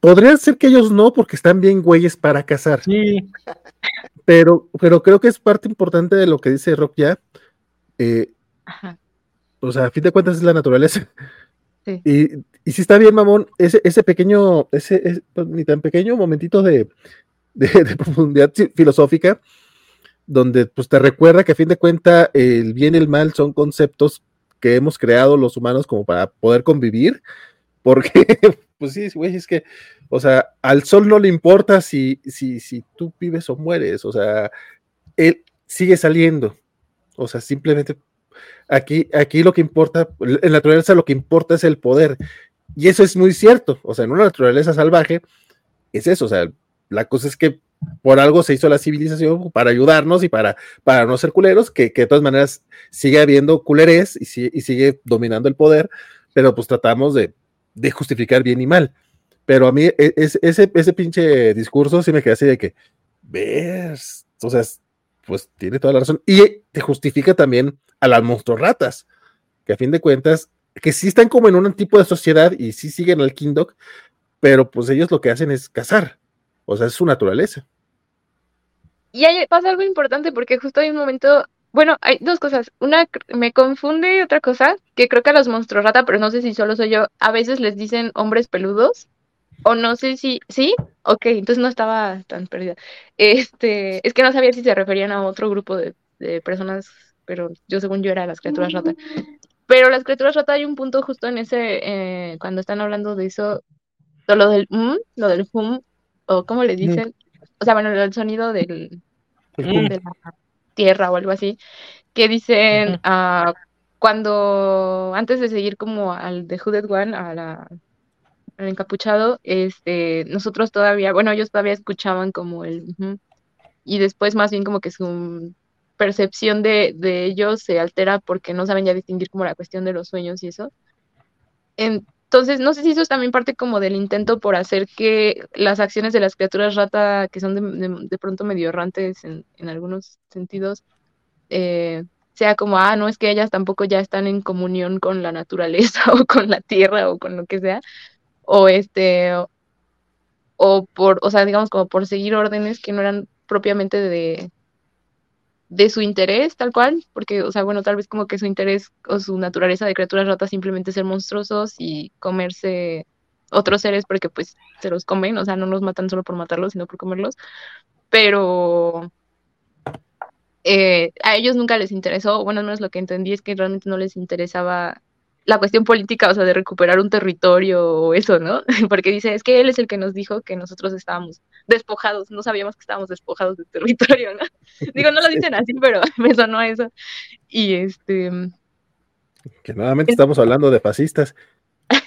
Podría ser que ellos no, porque están bien güeyes para cazar. Sí, Pero, pero creo que es parte importante de lo que dice Rock ya. Eh, Ajá. o sea, a fin de cuentas es la naturaleza. Sí. Y, y si está bien, mamón, ese, ese pequeño, ese, ese, pues, ni tan pequeño momentito de, de, de profundidad filosófica, donde pues te recuerda que a fin de cuentas el bien y el mal son conceptos que hemos creado los humanos como para poder convivir, porque, pues sí, güey, es que, o sea, al sol no le importa si, si, si tú vives o mueres, o sea, él sigue saliendo, o sea, simplemente aquí, aquí lo que importa, en la naturaleza lo que importa es el poder, y eso es muy cierto, o sea, en una naturaleza salvaje es eso, o sea, la cosa es que por algo se hizo la civilización para ayudarnos y para, para no ser culeros, que, que de todas maneras sigue habiendo culerés y, si- sigue dominando el poder, pero pues tratamos de, de justificar bien y mal. Pero a mí e- es- ese, ese pinche discurso sí me queda así de que, ves, o sea, es- pues tiene toda la razón. Y te justifica también a las monstruos ratas, que a fin de cuentas, que sí están como en un tipo de sociedad y sí siguen al King Dog, pero pues ellos lo que hacen es cazar. O sea, es su naturaleza. Y ahí pasa algo importante porque justo hay un momento, bueno, hay dos cosas. Una me confunde y otra cosa, que creo que a los monstruos rata, pero no sé si solo soy yo, a veces les dicen hombres peludos. O no sé si, ¿sí? Ok, entonces no estaba tan perdida. Este, es que no sabía si se referían a otro grupo de personas, pero yo según yo era las criaturas rata. Pero las criaturas rata hay un punto justo en ese, eh, cuando están hablando de eso, de lo del mm, lo del hum, o cómo le dicen, o sea, bueno, el sonido del, El Mm. de la tierra o algo así, que dicen ah, cuando antes de seguir como al The Hooded One, a la, al encapuchado, este, nosotros todavía, bueno, ellos todavía escuchaban como el ujú, y después más bien como que su percepción de, de ellos se altera porque no saben ya distinguir como la cuestión de los sueños y eso. Entonces, no sé si eso es también parte como del intento por hacer que las acciones de las criaturas rata, que son de, de- pronto medio errantes en, en algunos sentidos, eh, sea como, ah, no, es que ellas tampoco ya están en comunión con la naturaleza o con la tierra o con lo que sea, o este, o, o por, o sea, digamos como por seguir órdenes que no eran propiamente de, de su interés, tal cual, porque, o sea, bueno, tal vez como que su interés o su naturaleza de criaturas ratas simplemente ser monstruosos y comerse otros seres porque pues se los comen, o sea, no los matan solo por matarlos, sino por comerlos, pero eh, a ellos nunca les interesó, bueno, al menos lo que entendí es que realmente no les interesaba la cuestión política, o sea, de recuperar un territorio o eso, ¿no? Porque dice, es que él es el que nos dijo que nosotros estábamos despojados, no sabíamos que estábamos despojados de territorio, ¿no? Digo, no lo dicen así, pero me sonó a eso. Y este, Que nuevamente estamos hablando de fascistas.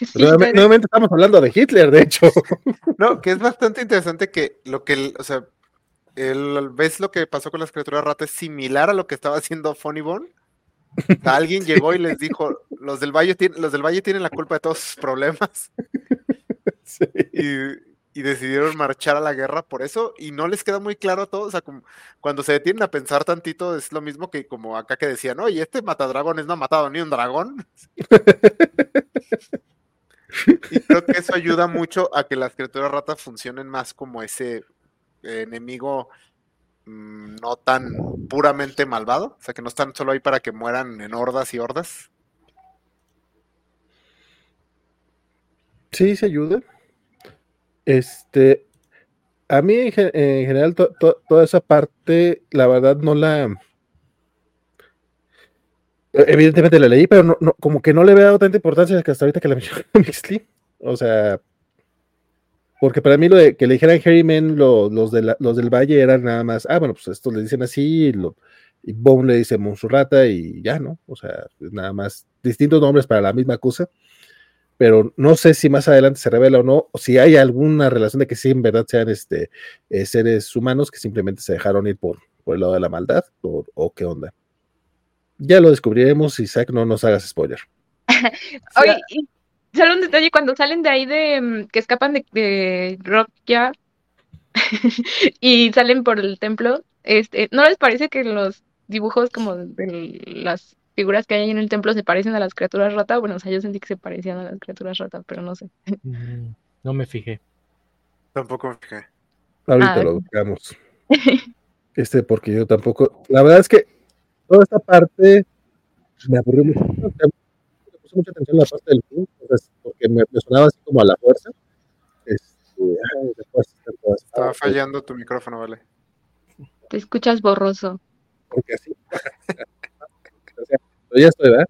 sí, Nuevamente, estamos hablando de Hitler, de hecho. No, que es bastante interesante que lo que, o sea, el, ves lo que pasó con las criaturas ratas es similar a lo que estaba haciendo Funny Bone. Alguien llegó y les dijo, los del Valle tienen, los del Valle tienen la culpa de todos sus problemas Sí. y, y decidieron marchar a la guerra por eso y no les queda muy claro a todos, o sea, como cuando se detienen a pensar tantito es lo mismo que como acá que decían, oye, este matadragones no ha matado ni un dragón. Y creo que eso ayuda mucho a que las criaturas ratas funcionen más como ese eh, enemigo no tan puramente malvado, o sea, que no están solo ahí para que mueran en hordas y hordas. Sí, se ayuda. Este, a mí en, ge- en general to- to- toda esa parte, la verdad no la... e- Evidentemente la leí, pero no, como que no le veo tanta importancia hasta ahorita que la mencionó. O sea, porque para mí lo de que le dijeran Harryman lo- los, de la- los del Valle eran nada más, ah, bueno, pues estos le dicen así, y, lo, y Bone le dice Monsurrata y ya, ¿no? O sea, nada más distintos nombres para la misma cosa pero no sé si más adelante se revela o no, o si hay alguna relación de que sí en verdad sean este, eh, seres humanos que simplemente se dejaron ir por, por el lado de la maldad, o, o qué onda. Ya lo descubriremos, Isaac, no nos hagas spoiler. Oye, solo un detalle, cuando salen de ahí de mm, que escapan de, de Rock ya, y salen por el templo. Este, ¿no les parece que los dibujos como de las figuras que hay en el templo se parecen a las criaturas rata? Bueno, o sea, yo sentí que se parecían a las criaturas rata, pero no sé. Mm, No me fijé. Tampoco me fijé. Ahorita Ah. lo buscamos. Este, porque yo tampoco. La verdad es que toda esta parte me aburrió mucho. Puse mucha atención a la parte del film, entonces, porque me, me sonaba así como a la fuerza. Este, ay, todas Estaba fallando tu micrófono, vale. Te escuchas borroso. Porque así. o sea, pero ya estoy, ¿verdad?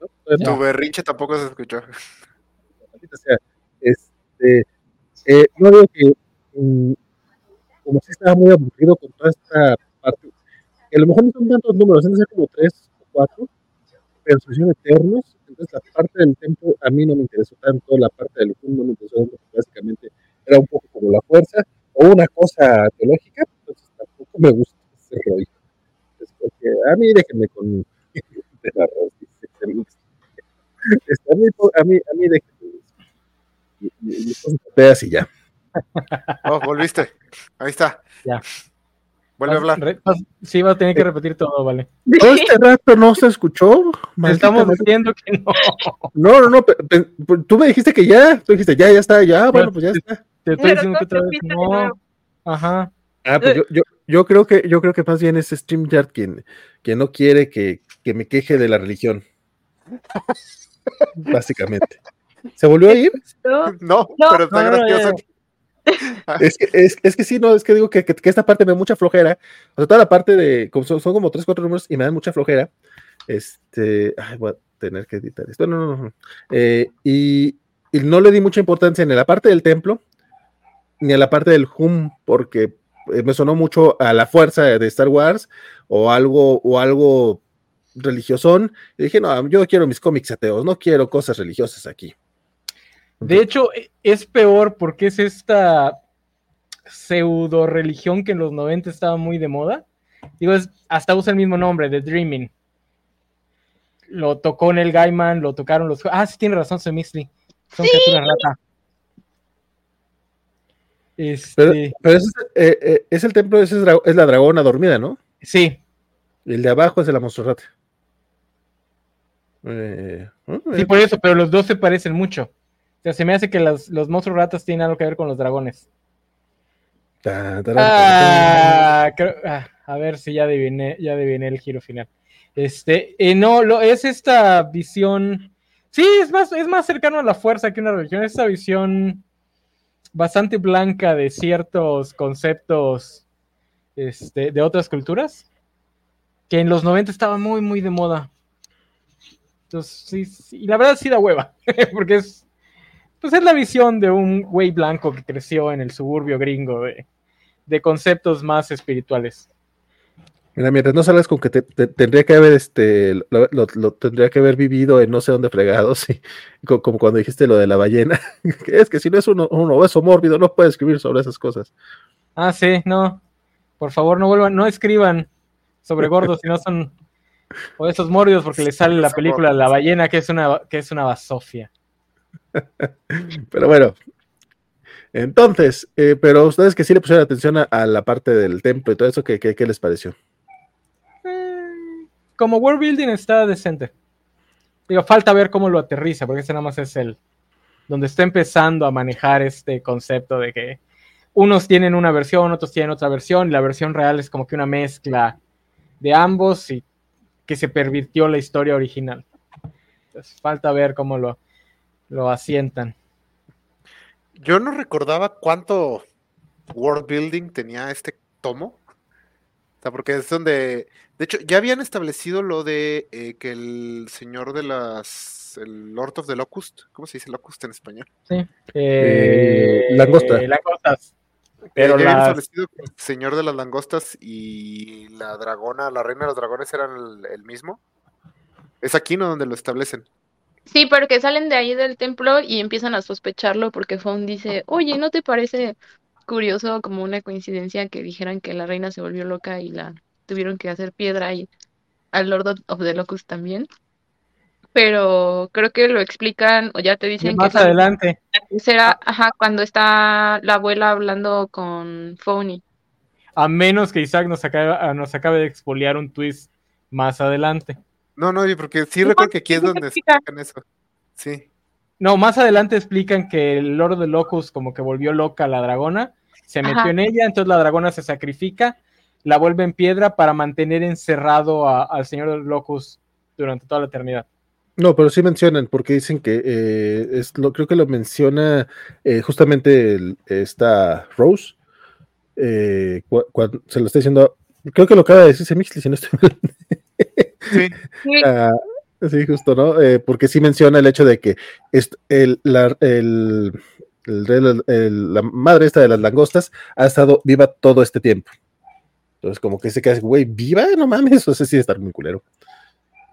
¿No? Tu berrinche tampoco se escuchó. maldita sea. Este, eh, no digo que mm, como si estaba muy aburrido con toda esta parte, que a lo mejor no son tantos números, han de ser como tres o cuatro, pero hicieron eternos, entonces la parte del templo a mí no me interesó tanto, la parte del Kun no me interesó tanto, básicamente era un poco como la fuerza o una cosa teológica, entonces tampoco me gusta ese rollo. A mí déjenme con de. Este, a mí, a mí, a mí déjenme y, y, y ya. Oh, volviste. Ahí está. Ya. Vuelve a hablar. Re- vas- Sí, va a tener que repetir todo, vale. Todo este rato no se escuchó. Estamos madre. diciendo que no. No, no, no. pe- pe- tú me dijiste que ya. Tú dijiste ya, ya está, ya. Bueno, pues ya está. Te estoy diciendo que otra vez no. Ajá. Ah, pues yo, yo, yo creo que yo creo que más bien es StreamYard quien, quien no quiere que, que me queje de la religión. Básicamente. ¿Se volvió a ir? No, No, No, pero está no, no, gracioso. Es que, es, es que sí, no, es que digo que, que- esta parte me da mucha flojera. O sea, toda la parte de. Como son, son como tres, cuatro números y me dan mucha flojera. Este. Ay, voy a tener que editar esto. No, no, no. Eh, y, y no le di mucha importancia ni a la parte del templo, ni a la parte del hum, porque eh, me sonó mucho a la fuerza de Star Wars o algo, o algo religiosón. Y dije, no, yo quiero mis cómics ateos, no quiero cosas religiosas aquí. De hecho, e- es peor porque es esta pseudo religión que en los 90 estaba muy de moda. Digo, es- hasta usa el mismo nombre, The Dreaming. Lo tocó Neil Gaiman, lo tocaron los. Ah, sí, tiene razón, Semisli. Son criaturas rata. Este, Pero es, eh, eh, es el templo, es, la dragona dormida, ¿no? sí, El de abajo es el Monserrate. Eh, sí, por eso, pero los dos se parecen mucho. O sea, se me hace que los, los monstruos ratas tienen algo que ver con los dragones. ta, ta, ta, ta, Ah, creo- ah, a ver si ya adiviné, ya adiviné el giro final. Este, eh, no, lo, es esta visión. Sí, es más, es más cercano a la fuerza que una religión. Es esta visión bastante blanca de ciertos conceptos este, de otras culturas. Que en los 90 estaba muy, muy de moda. Entonces, sí, sí, y la verdad sí da hueva. Porque es. Pues es la visión de un güey blanco que creció en el suburbio gringo de, de conceptos más espirituales. Mira, mientras no salgas con que te- te- tendría que haber este lo, lo- lo tendría que haber vivido en no sé dónde fregados, co- como cuando dijiste lo de la ballena. es que si no es uno, un obeso mórbido, no puede escribir sobre esas cosas. Ah, sí, no. Por favor, no vuelvan, no escriban sobre gordos si no son o esos mórbidos porque les sale la película La ballena que es una que es una basofia. Pero bueno. Entonces, eh, pero ustedes que sí le pusieron atención a, la parte del templo y todo eso, ¿qué, qué, qué les pareció? Eh, como world building está decente. Digo, falta ver cómo lo aterriza, porque ese nada más es el donde está empezando a manejar este concepto de que unos tienen una versión, otros tienen otra versión, y la versión real es como que una mezcla de ambos y que se pervirtió la historia original. Entonces, falta ver cómo lo, lo asientan. Yo no recordaba cuánto world building tenía este tomo. O sea, porque es donde. De hecho, ya habían establecido lo de eh, que el señor de las. El Lord of the Locust. ¿Cómo se dice Locust en español? Eh, Eh, langosta. langostas. Eh, Pero ya habían las- establecido que el señor de las langostas y la dragona, la reina de los dragones eran el, el mismo. Es aquí, ¿no? Donde lo establecen. Sí, pero que salen de ahí del templo y empiezan a sospecharlo porque Fawn dice, oye, ¿no te parece curioso como una coincidencia que dijeran que la reina se volvió loca y la tuvieron que hacer piedra y al Lord of- the Locust también? pero creo que lo explican o ya te dicen Más que adelante. será, ajá, cuando está la abuela hablando con Phony. A menos que Isaac nos acabe, nos acabe de expoliar un twist más adelante. No, no, porque sí No, recuerdo que aquí es donde explica. explican eso. Sí. No, más adelante explican que el Lord de Locus como que volvió loca a la dragona, se metió Ajá. en ella, entonces la dragona se sacrifica, la vuelve en piedra para mantener encerrado a- al señor del Locus durante toda la eternidad. No, pero sí mencionan, porque dicen que eh, es lo, creo que lo menciona eh, justamente el- esta Rose. eh, se lo está diciendo, creo que lo acaba de decir Semixli, si no estoy mal. Sí. Sí, Ah, sí, justo, ¿no? Eh, porque sí menciona el hecho de que el, la, el- la- el- la madre esta de las langostas ha estado viva todo este tiempo. Entonces, como que se queda, güey, viva, no mames, o sea, sí, estar muy culero.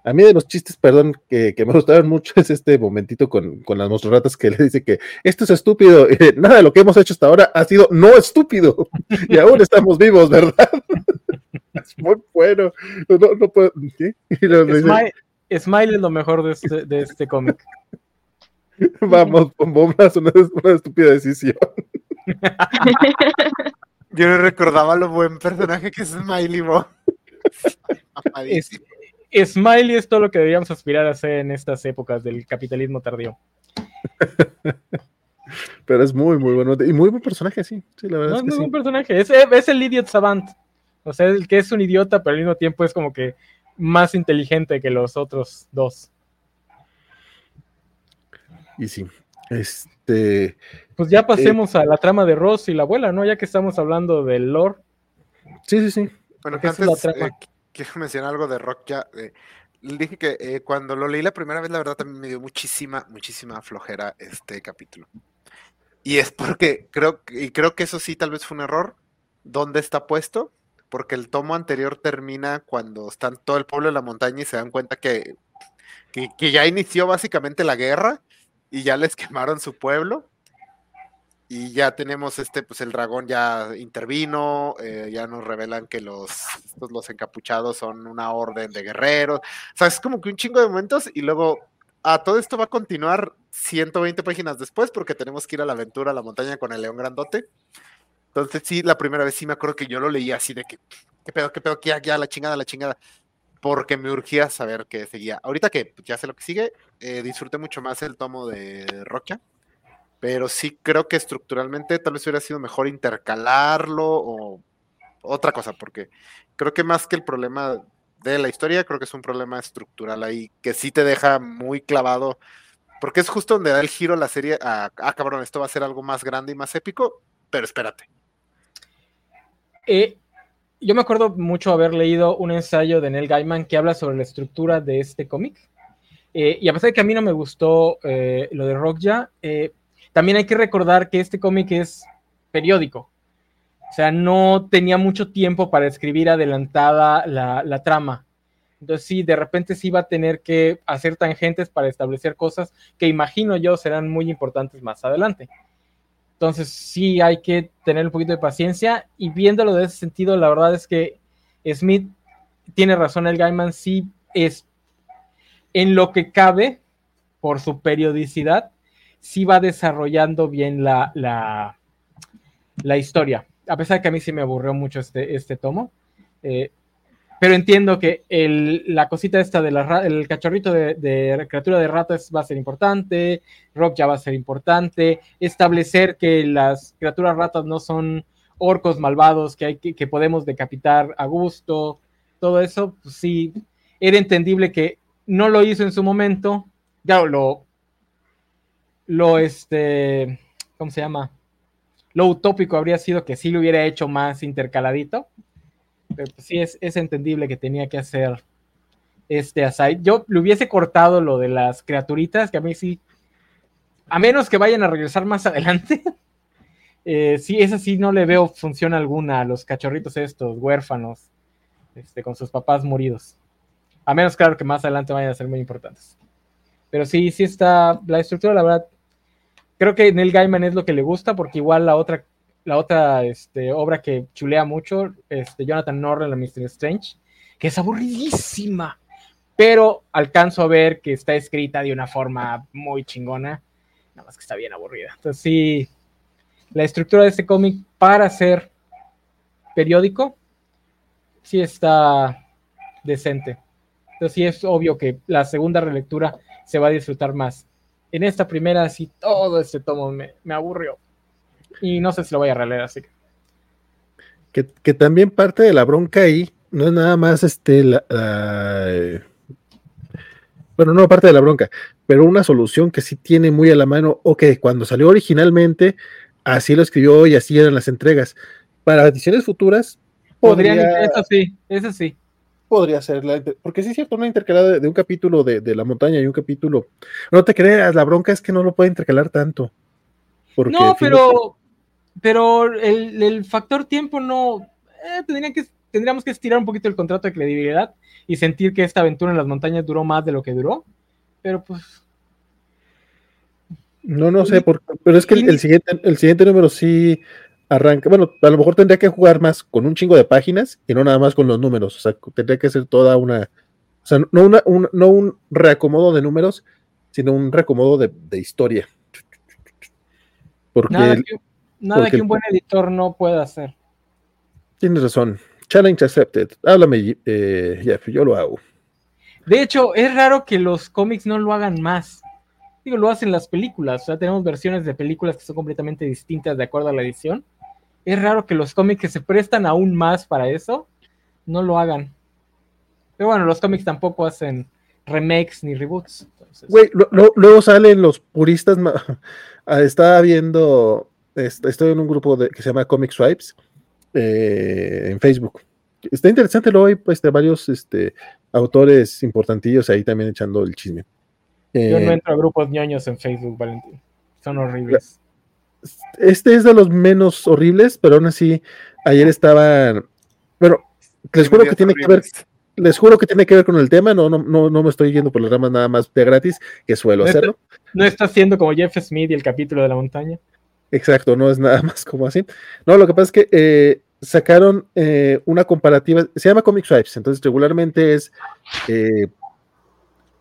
A mí de los chistes, perdón, que, que me gustaron mucho es este momentito con, con las monstruoratas que le dice que esto es estúpido, eh, nada de lo que hemos hecho hasta ahora ha sido no estúpido, y aún estamos vivos, ¿verdad? Muy bueno. No, no puedo, ¿qué? Y Smile, Smile es lo mejor de este, de este cómic. Vamos, bombas, una, una estúpida decisión. Yo no recordaba lo buen personaje que es Smiley. Smiley es todo lo que deberíamos aspirar a hacer en estas épocas del capitalismo tardío. Pero es muy, muy bueno. Y muy buen personaje, sí. Sí, la verdad No es es que muy sí. buen personaje, es, es el idiot savant. O sea, el que es un idiota, pero al mismo tiempo es como que más inteligente que los otros dos. Y sí. Este. Pues ya pasemos a la trama de Ross y la abuela, ¿no? Ya que estamos hablando del lore. Sí, sí, sí. Bueno, la antes trama. eh, qu- quiero mencionar algo de Rock ya. eh, dije que eh, cuando lo leí la primera vez, la verdad también me dio muchísima, muchísima flojera este capítulo. Y es porque creo, que- y creo que eso sí tal vez fue un error. ¿Dónde está puesto? Porque el tomo anterior termina cuando están todo el pueblo en la montaña y se dan cuenta que, que, ya inició básicamente la guerra y ya les quemaron su pueblo. Y ya tenemos este, pues el dragón ya intervino, eh, ya nos revelan que los, los encapuchados son una orden de guerreros. O sea, es como que un chingo de momentos y luego a todo esto va a continuar 120 páginas después porque tenemos que ir a la aventura a la montaña con el león grandote. Entonces sí, la primera vez sí me acuerdo que yo lo leía así de que, ¿qué pedo, qué pedo, qué ya, ya, la chingada, la chingada? Porque me urgía saber qué seguía. Ahorita que ya sé lo que sigue, eh, disfruté mucho más el tomo de Rocha pero sí creo que estructuralmente tal vez hubiera sido mejor intercalarlo o otra cosa, porque creo que más que el problema de la historia, creo que es un problema estructural ahí que sí te deja muy clavado, porque es justo donde da el giro la serie ah, cabrón, esto va a ser algo más grande y más épico, pero espérate. Eh, yo me acuerdo mucho haber leído un ensayo de Neil Gaiman que habla sobre la estructura de este cómic. Eh, y a pesar de que a mí no me gustó eh, lo de Rockja, también hay que recordar que este cómic es periódico. O sea, no tenía mucho tiempo para escribir adelantada la, la trama. Entonces sí, de repente sí va a tener que hacer tangentes para establecer cosas que imagino yo serán muy importantes más adelante. Entonces sí hay que tener un poquito de paciencia y viéndolo de ese sentido, la verdad es que Smith tiene razón, el Gaiman sí es en lo que cabe por su periodicidad, sí va desarrollando bien la, la, historia. A pesar de que a mí sí me aburrió mucho este, este tomo. Eh, pero entiendo que la cosita esta del el cachorrito de, de, criatura de ratas va a ser importante, Rock ya va a ser importante, establecer que las criaturas ratas no son orcos malvados que, hay que, podemos decapitar a gusto, todo eso, pues sí, era entendible que no lo hizo en su momento, ya lo, lo, este, ¿cómo se llama? Lo utópico habría sido que sí lo hubiera hecho más intercaladito, sí es, es, entendible que tenía que hacer este aside. Yo le hubiese cortado lo de las criaturitas, que a mí sí, a menos que vayan a regresar más adelante, eh, sí, esa sí no le veo función alguna a los cachorritos estos, huérfanos, este, con sus papás moridos. A menos, claro, que más adelante vayan a ser muy importantes. Pero sí, sí está, la estructura, la verdad, creo que Neil Gaiman es lo que le gusta, porque igual la otra la otra este, obra que chulea mucho, este, Jonathan Norton, la Mr. Strange, que es aburridísima, pero alcanzo a ver que está escrita de una forma muy chingona, nada más que está bien aburrida. Entonces sí, la estructura de este cómic para ser periódico, sí está decente. Entonces sí es obvio que la segunda relectura se va a disfrutar más. En esta primera sí todo este tomo me aburrió. Y no sé si lo voy a releer, así que. Que, que también parte de la bronca ahí no es nada más este la, la, bueno, no parte de la bronca, pero una solución que sí tiene muy a la mano, o que cuando salió originalmente, así lo escribió y así eran las entregas. Para ediciones futuras, Podrían, eso sí, eso sí. podría ser, la, porque sí es cierto, una intercalada de, de un capítulo de, de la montaña y un capítulo. No te creas, la bronca es que no lo puede intercalar tanto. Porque No, pero, pero el, el factor tiempo no. eh, tendrían que, tendríamos que estirar un poquito el contrato de credibilidad y sentir que esta aventura en las montañas duró más de lo que duró. Pero pues. No, no sé, por- pero es que el siguiente, el siguiente número sí arranca. Bueno, a lo mejor tendría que jugar más con un chingo de páginas y no nada más con los números. O sea, tendría que ser toda una. O sea, no, una, un, no un reacomodo de números, sino un reacomodo de, de historia. Porque Nada, que, nada porque que el- un buen editor no pueda hacer. tienes razón. Challenge accepted. Háblame, eh, Jeff, yo lo hago. De hecho, es raro que los cómics no lo hagan más. Digo, lo hacen las películas. O sea, tenemos versiones de películas que son completamente distintas de acuerdo a la edición. Es raro que los cómics que se prestan aún más para eso no lo hagan. Pero bueno, los cómics tampoco hacen remakes ni reboots. entonces- Güey, lo- lo- luego salen los puristas. Ah, Estaba viendo. est- Estoy en un grupo de, que se llama Comic Swipes eh, en Facebook. Está interesante, luego hay pues, de varios este, autores importantillos ahí también echando el chisme. Yo Eh, no entro a grupos ñoños en Facebook, Valentín. Son horribles. este es de los menos horribles, pero aún así, ayer estaban. Bueno, les juro que tiene que ver, les juro que tiene que ver con el tema, no, no, no, no me estoy yendo por las ramas nada más de gratis, que suelo hacerlo. No está siendo como Jeff Smith y el capítulo de la montaña. Exacto, no es nada más como así. No, lo que pasa es que eh, sacaron eh, una comparativa, se llama Comic Swipes, entonces regularmente es eh,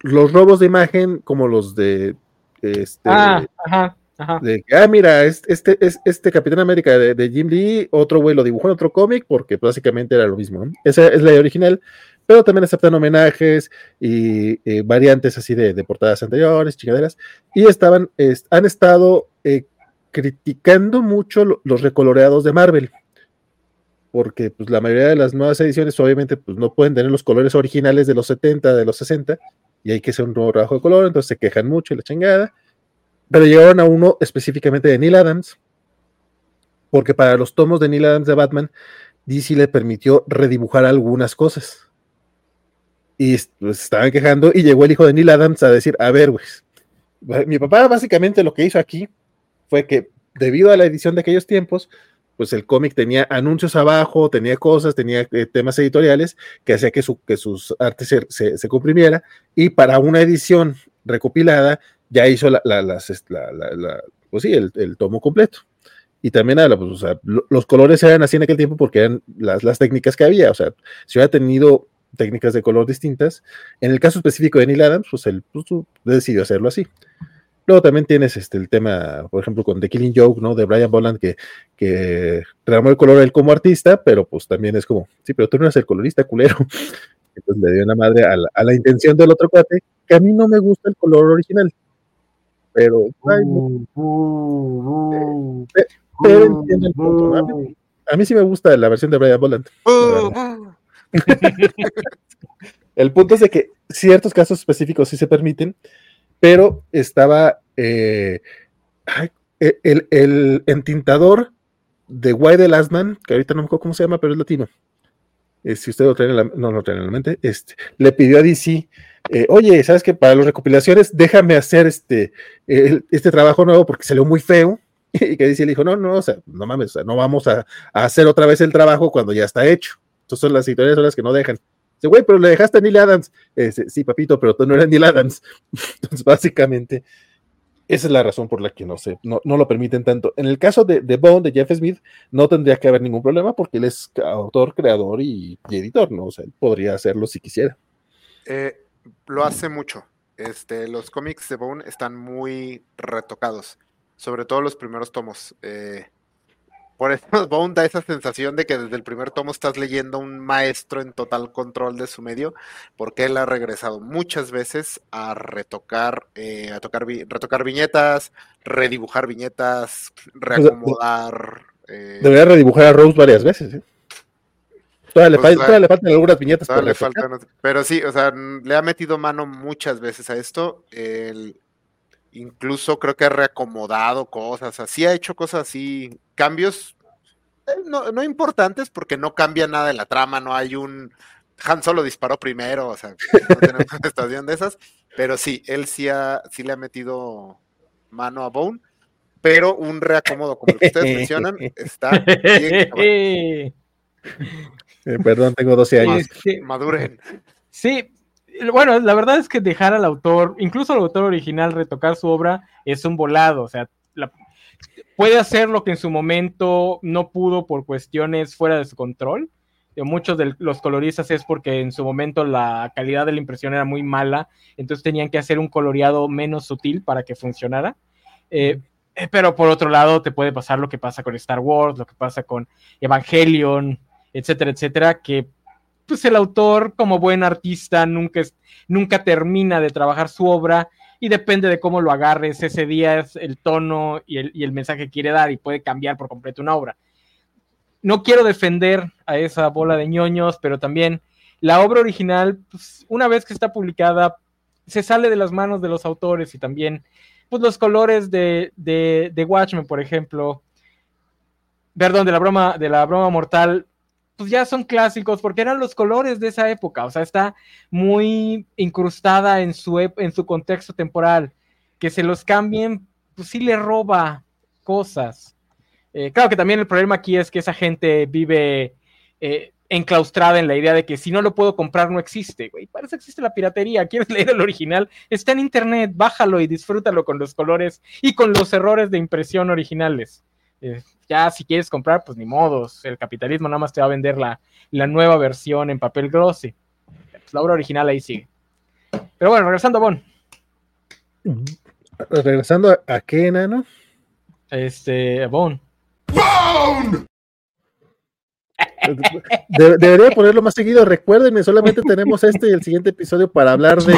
los robos de imagen como los de este Ah, ajá, ajá. de que, ah, mira, es- este es este Capitán América de, Jim Lee, otro güey lo dibujó en otro cómic porque básicamente era lo mismo. Esa es la original, pero también aceptan homenajes y eh, variantes así de, portadas anteriores, chingaderas, y estaban, es- han estado eh, criticando mucho lo- los recoloreados de Marvel. Porque pues, la mayoría de las nuevas ediciones obviamente pues, no pueden tener los colores originales de los 70, de los 60, y hay que hacer un nuevo trabajo de color, entonces se quejan mucho y la chingada pero llegaron a uno específicamente de Neil Adams, porque para los tomos de Neil Adams de Batman, DC le permitió redibujar algunas cosas. Y pues, estaban quejando y llegó el hijo de Neil Adams a decir, a ver, güey, mi papá básicamente lo que hizo aquí fue que debido a la edición de aquellos tiempos, pues el cómic tenía anuncios abajo, tenía cosas, tenía eh, temas editoriales que hacía que, su, que sus artes se, se, se comprimiera y para una edición recopilada ya hizo la, la, las, la, la pues sí, el, el, tomo completo. Y también habla, pues, o sea, lo, los colores eran así en aquel tiempo porque eran las, las, técnicas que había. O sea, si hubiera tenido técnicas de color distintas, en el caso específico de Neil Adams, pues él pues, decidió hacerlo así. Luego también tienes este, el tema, por ejemplo, con The Killing Joke, ¿no? De Brian Boland, que, que tramó el color él como artista, pero pues también es como, sí, pero tú no eres el colorista culero. Entonces le dio una madre a la, a la intención del otro cuate, que a mí no me gusta el color original pero ay, uh, uh, uh, pero entiendo el punto. A mí, a mí, sí me gusta la versión de Brian Boland. el punto es de que ciertos casos específicos sí se permiten, pero estaba eh, ay, el, el, entintador de Why the Last Man, que ahorita no me acuerdo cómo se llama, pero es latino. Eh, si usted lo trae en la, no lo trae en la mente, este, le pidió a DC eh, oye, ¿sabes que Para las recopilaciones déjame hacer este, este trabajo nuevo porque salió muy feo. Y que dice, le dijo, no, no, o sea, no mames, o sea, no vamos a, hacer otra vez el trabajo cuando ya está hecho. Entonces las historias son las que no dejan. Dice, güey, pero le dejaste a Neil Adams. Eh, sí, papito, pero tú no eres Neil Adams. Entonces, básicamente, esa es la razón por la que no sé, no, no lo permiten tanto. En el caso de, de Bone, de Jeff Smith, no tendría que haber ningún problema porque él es autor, creador y, y editor, ¿no? O sea, él podría hacerlo si quisiera. Eh, lo hace mucho. Este, los cómics de Bone están muy retocados, sobre todo los primeros tomos. Eh, por eso Bone da esa sensación de que desde el primer tomo estás leyendo un maestro en total control de su medio, porque él ha regresado muchas veces a retocar, eh, a tocar, retocar viñetas, redibujar viñetas, reacomodar. Eh, debería redibujar a Rose varias veces. ¿eh? Todavía, le, pues, le, faltan algunas viñetas. le pero sí, o sea, le ha metido mano muchas veces a esto. El, incluso creo que ha reacomodado cosas, así ha hecho cosas así, cambios eh, no, importantes porque no cambia nada de la trama, no hay un Han solo disparó primero, o sea, no tenemos una estación de esas, pero sí, él sí, ha, sí le ha metido mano a Bone, pero un reacomodo como el que ustedes mencionan está bien. Eh, perdón, tengo 12 años. Maduren. Sí, bueno, la verdad es que dejar al autor, incluso al autor original, retocar su obra es un volado, o sea, puede hacer lo que en su momento no pudo por cuestiones fuera de su control. Muchos de los coloristas es porque en su momento la calidad de la impresión era muy mala, entonces tenían que hacer un coloreado menos sutil para que funcionara. Eh, eh, pero por otro lado, te puede pasar lo que pasa con Star Wars, lo que pasa con Evangelion, etcétera, etcétera, que pues el autor como buen artista nunca, nunca termina de trabajar su obra y depende de cómo lo agarres ese día es el tono y el, mensaje que quiere dar y puede cambiar por completo una obra. No quiero defender a esa bola de ñoños, pero también la obra original, pues, una vez que está publicada, se sale de las manos de los autores y también pues, los colores de, de, de Watchmen, por ejemplo, perdón, de la broma, de la broma mortal, pues ya son clásicos porque eran los colores de esa época, o sea, está muy incrustada en su, en su contexto temporal. Que se los cambien, pues sí le roba cosas. Eh, claro que también el problema aquí es que esa gente vive eh, enclaustrada en la idea de que si no lo puedo comprar no existe, güey. Para eso existe la piratería. ¿Quieres leer el original? Está en internet, bájalo y disfrútalo con los colores y con los errores de impresión originales. Eh, ya si quieres comprar, pues ni modos. El capitalismo nada más te va a vender la, nueva versión en papel glossy. Pues la obra original ahí sigue. Pero bueno, regresando a Bon. Regresando a, qué, enano? Este, a Bon. debería ponerlo más seguido. Recuérdenme, solamente tenemos este y el siguiente episodio para hablar de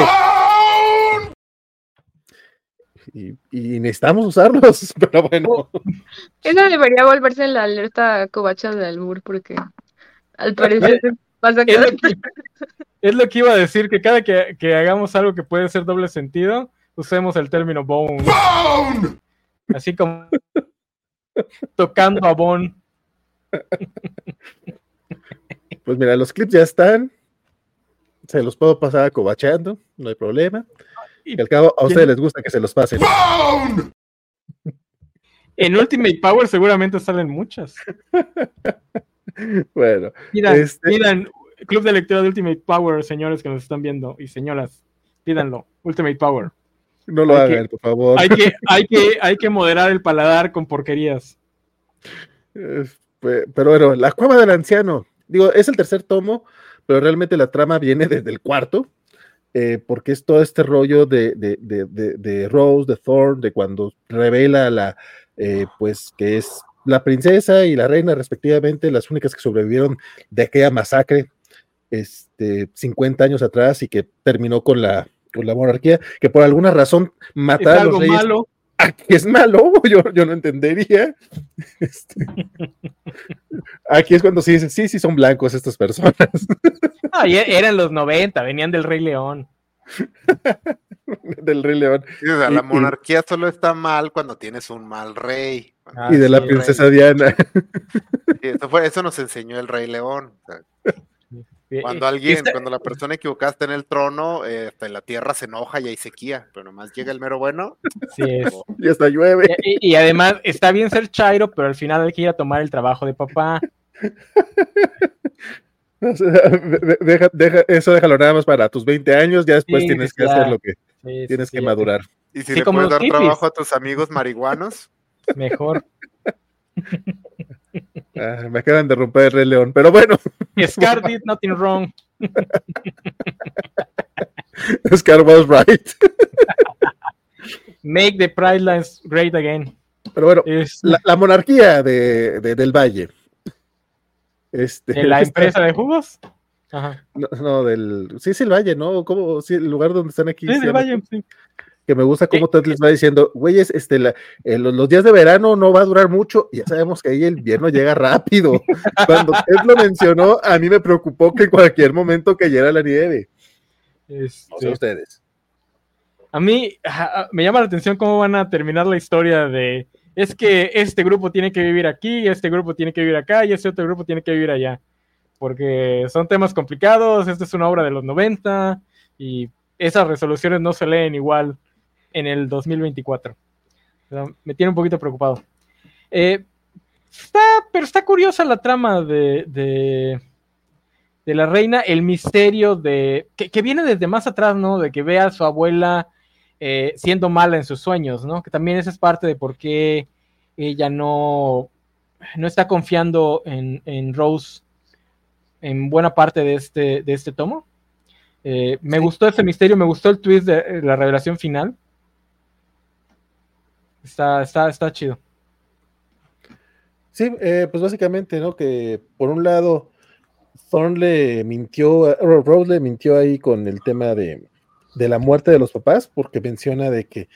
y, necesitamos usarlos, pero bueno. Eso debería volverse la alerta covacha de Albur, porque al parecer pasa que... Es, lo que, iba a decir, que cada que, hagamos algo que puede ser doble sentido, usemos el término bone. Así como tocando a bone. Pues mira, los clips ya están. Se los puedo pasar cobachando, no hay problema. Y al cabo, a ustedes les gusta que se los pasen. En Ultimate Power seguramente salen muchas. bueno. Miren, este... Club de lectura de Ultimate Power, señores que nos están viendo y señoras, pídanlo. Ultimate Power. No lo hagan, por favor. Hay que, hay, que, hay que moderar el paladar con porquerías. Pero bueno, La Cueva del Anciano. Digo, es el tercer tomo, pero realmente la trama viene desde el cuarto. Eh, porque es todo este rollo de, de, Rose, de Thorn, de cuando revela la, eh, pues que es la princesa y la reina respectivamente, las únicas que sobrevivieron de aquella masacre, este, 50 años atrás y que terminó con la, con la monarquía, que por alguna razón mataron a los reyes. Malo. Aquí es malo, yo, yo no entendería. Este, aquí es cuando sí dicen, sí, sí son blancos estas personas. Ah, eran los 90, venían del Rey León. del Rey León. la monarquía solo está mal cuando tienes un mal rey. y de la princesa Diana. eso, fue, eso nos enseñó el Rey León. cuando alguien, cuando la persona equivocada está en el trono, eh, la tierra se enoja y hay sequía, pero nomás llega el mero bueno. Sí es. Y hasta llueve. Y, y, además está bien ser Chairo, pero al final hay que ir a tomar el trabajo de papá. deja, deja, eso déjalo nada más para tus 20 años, ya después tienes que hacer lo que tienes que madurar. Y si le puedes dar trabajo a tus amigos marihuanos, mejor. Ah, me acaban de romper el Rey León, pero bueno. Scar did nothing wrong. Scar was right. Make the Pride Lines great again. Pero bueno, Es la, la monarquía de, de- del Valle. Este, de la empresa de jugos. Ajá. No, no, del. Sí, es el Valle, ¿no? ¿Cómo? Sí, el lugar donde están aquí. Sí, del llama- Valle, sí. Que me gusta cómo Eh, Ted les va diciendo, güeyes, este, la- eh, los, los días de verano no va a durar mucho. y Ya sabemos que ahí el invierno llega rápido. Cuando Ted lo mencionó, a mí me preocupó que en cualquier momento cayera la nieve. No sé Este, ustedes. A mí me llama la atención cómo van a terminar la historia de es que este grupo tiene que vivir aquí, este grupo tiene que vivir acá y este otro grupo tiene que vivir allá. Porque son temas complicados, esta es una obra de los 90 y esas resoluciones no se leen igual en el 2024. O sea, me tiene un poquito preocupado. Eh, está, pero está curiosa la trama de, de, de la reina, el misterio de. Que, que viene desde más atrás, ¿no? De que vea a su abuela eh, siendo mala en sus sueños, ¿no? Que también esa es parte de por qué ella no, no está confiando en, en Rose en buena parte de este, de este tomo. Eh, me gustó ese misterio, me gustó el twist de eh, la revelación final. Está, está, está chido. Sí, eh, pues básicamente, ¿no? Que por un lado, Thorn le mintió, Rose le mintió ahí con el tema de, de la muerte de los papás, porque menciona de que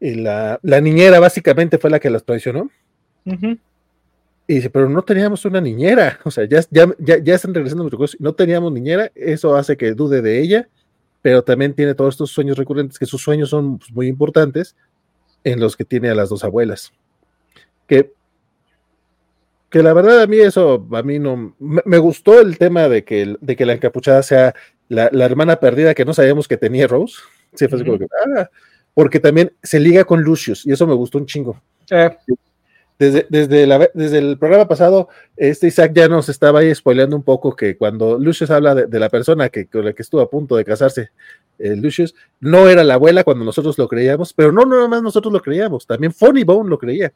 eh, la, la niñera básicamente fue la que los traicionó. Y dice, pero no teníamos una niñera, o sea, ya, ya, ya, ya están regresando muchas cosas, no teníamos niñera, eso hace que dude de ella, pero también tiene todos estos sueños recurrentes, que sus sueños son pues, muy importantes, en los que tiene a las dos abuelas. Que, que la verdad a mí eso, a mí no, me, me gustó el tema de que, de que la encapuchada sea la, la hermana perdida que no sabíamos que tenía Rose, sí, fue así como que, ah, porque también se liga con Lucius, y eso me gustó un chingo Eh, desde, desde, la desde el programa pasado, este Isaac ya nos estaba ahí spoileando un poco que cuando Lucius habla de, de la persona que, con la que estuvo a punto de casarse, eh, Lucius, no era la abuela cuando nosotros lo creíamos, pero no nada más nosotros lo creíamos, también Funny Bone lo creía.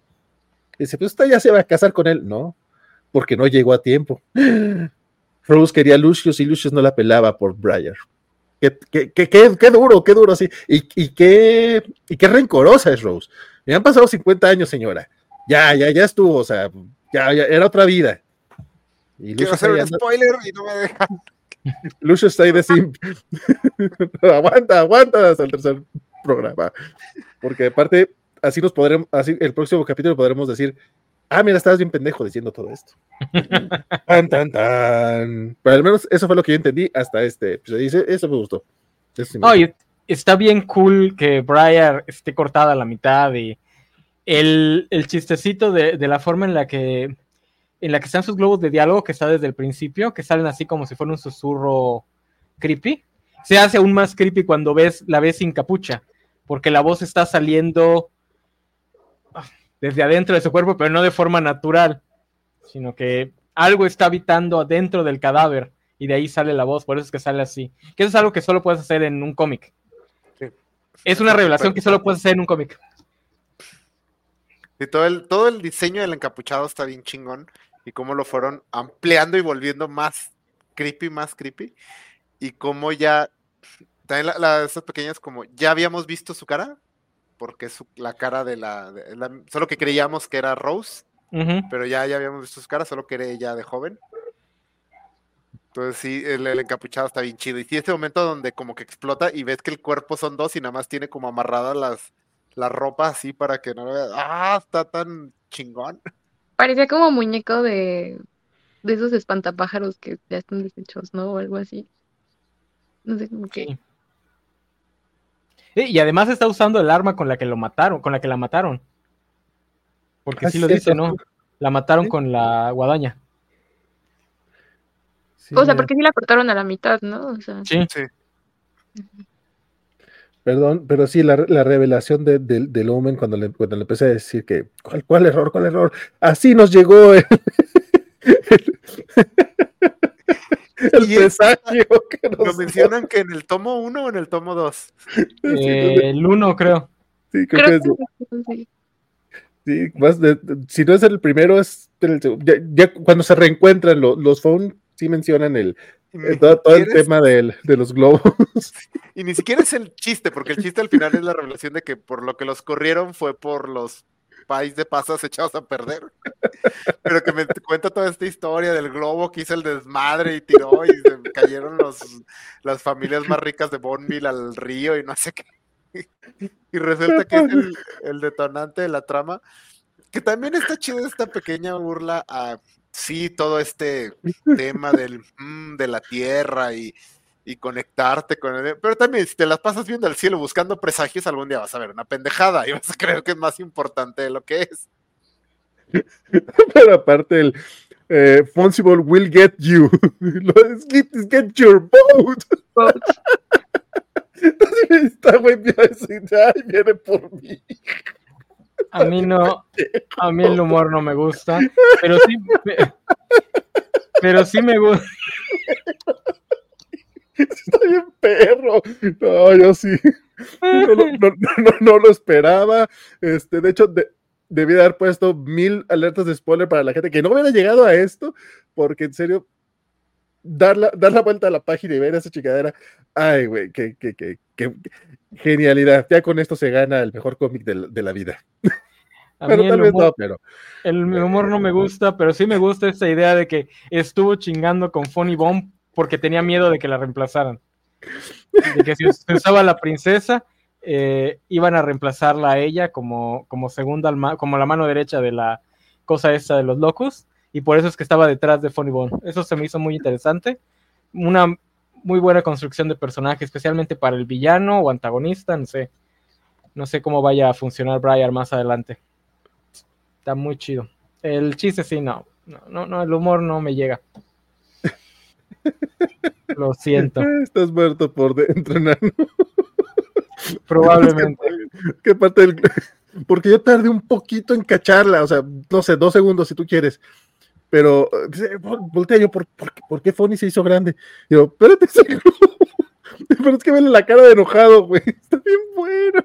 Dice, pues esta ya se va a casar con él. No, porque no llegó a tiempo. Rose quería a Lucius y Lucius no la pelaba por Briar. Qué, qué, qué, qué- duro, qué duro, sí. Y, y, qué, y qué rencorosa es Rose. Me han pasado 50 años, señora ya, ya, ya estuvo, o sea, ya, ya era otra vida. Y Quiero hacer un spoiler y no me dejan. Lucio está ahí de simp. aguanta, aguanta hasta el tercer programa. Porque aparte, así nos podremos, así el próximo capítulo podremos decir, ah, mira, estabas bien pendejo diciendo todo esto. tan, tan, tan. Pero al menos eso fue lo que yo entendí hasta este episodio. Eso me gustó. Eso sí me Oye, está bien cool que Briar esté cortada a la mitad y el, el chistecito de, de la forma en la que en la que están sus globos de diálogo que está desde el principio, que salen así como si fuera un susurro creepy, se hace aún más creepy cuando ves la ves sin capucha, porque la voz está saliendo desde adentro de su cuerpo, pero no de forma natural, sino que algo está habitando adentro del cadáver y de ahí sale la voz, por eso es que sale así. Que eso es algo que solo puedes hacer en un cómic. Sí. Es una revelación que solo puedes hacer en un cómic. Y todo el, todo el diseño del encapuchado está bien chingón. Y cómo lo fueron ampliando y volviendo más creepy, más creepy. Y cómo ya. También la- la- esas pequeñas, como ya habíamos visto su cara. Porque es su- la cara de la, de la- Solo que creíamos que era Rose. Pero ya, ya habíamos visto su cara, solo que era ella de joven. Entonces sí, el, el encapuchado está bien chido. Y sí, ese momento donde como que explota y ves que el cuerpo son dos y nada más tiene como amarradas las, la ropa así para que no lo veas. ¡Ah! Está tan chingón. Parecía como muñeco de, de esos espantapájaros que ya están deshechos, ¿no? O algo así. No sé, como que... Sí. Eh, Y además está usando el arma con la que lo mataron, con la que la mataron. Porque Ah, sí lo dice. ¿no? La mataron Sí. con la guadaña. Sí, O sea, porque sí la cortaron a la mitad, ¿no? O sea, Sí. Sí. Perdón, pero sí, la, la revelación de, de- del Omen cuando le, cuando le empecé a decir que, ¿cuál, cuál error, cuál error? Así nos llegó el, el presagio que nos Lo mencionan que en el tomo 1 o en el tomo 2. Eh, el uno, creo. Sí, creo creo que es- que sí. sí, más de- de- si no es el primero, es el segundo. Ya, ya cuando se reencuentran lo- los phone, sí mencionan el ni todo, todo el tema del- de los globos. Y ni siquiera es el chiste, porque el chiste al final es la revelación de que por lo que los corrieron fue por los país de pasas echados a perder. Pero que me cuenta toda esta historia del globo que hizo el desmadre y tiró y se cayeron los, las familias más ricas de Bonneville al río y no sé qué. Y resulta que es el, el detonante de la trama. Que también está chido esta pequeña burla a sí, todo este tema del mm, de la tierra y, y conectarte con él. Pero también, si te las pasas viendo al cielo buscando presagios, algún día vas a ver una pendejada y vas a creer que es más importante de lo que es. Pero aparte el eh, Fonsible will get you. Lo es get, get your boat. Entonces está güey, ay, viene por mí. A mí no, a mí el humor no me gusta, pero sí, pe- pero sí me gusta. Está bien perro. No, yo sí. No, lo- no, no, no, no lo esperaba. Este, de hecho, de- debí de haber puesto mil alertas de spoiler para la gente que no hubiera llegado a esto, porque en serio, dar la, dar la vuelta a la página y ver esa chicadera, ay, güey, qué, qué, qué, qué genialidad. Ya con esto se gana el mejor cómic de, la- de la vida. A Pero mí el tal vez humor, no, pero el humor no me gusta, pero sí me gusta esta idea de que estuvo chingando con Funny Bomb porque tenía miedo de que la reemplazaran. De que si se usaba la princesa, eh, iban a reemplazarla a ella como, como segunda, como la mano derecha de la cosa de los locos, y por eso es que estaba detrás de Funny Bone. Eso se me hizo muy interesante. Una muy buena construcción de personaje, especialmente para el villano o antagonista, no sé. No sé cómo vaya a funcionar Briar más adelante. Está muy chido. El chiste sí, no. No, no, no, el humor no me llega. Lo siento, estás muerto por dentro, enano. probablemente. ¿Qué parte del... Porque yo tardé un poquito en cacharla, o sea, no sé, dos segundos si tú quieres. Pero voltea yo, ¿por, por, qué- por qué Fonny se hizo grande? Y yo, espérate, pero es que vele la cara de enojado, güey. Está bien bueno.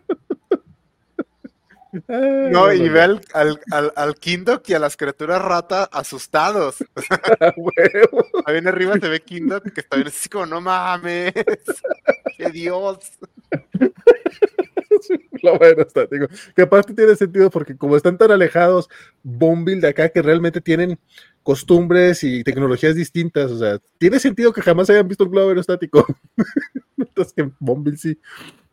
No, y ve al, al, al, al Kindok y a las criaturas rata asustados. Ahí viene arriba se ve Kindok que está bien así como, no mames. ¡Qué Dios! Lo bueno está, digo, que aparte tiene sentido porque como están tan alejados Bombil de acá que realmente tienen costumbres y tecnologías distintas, o sea, tiene sentido que jamás hayan visto un globo aerostático. Entonces que Bombil sí.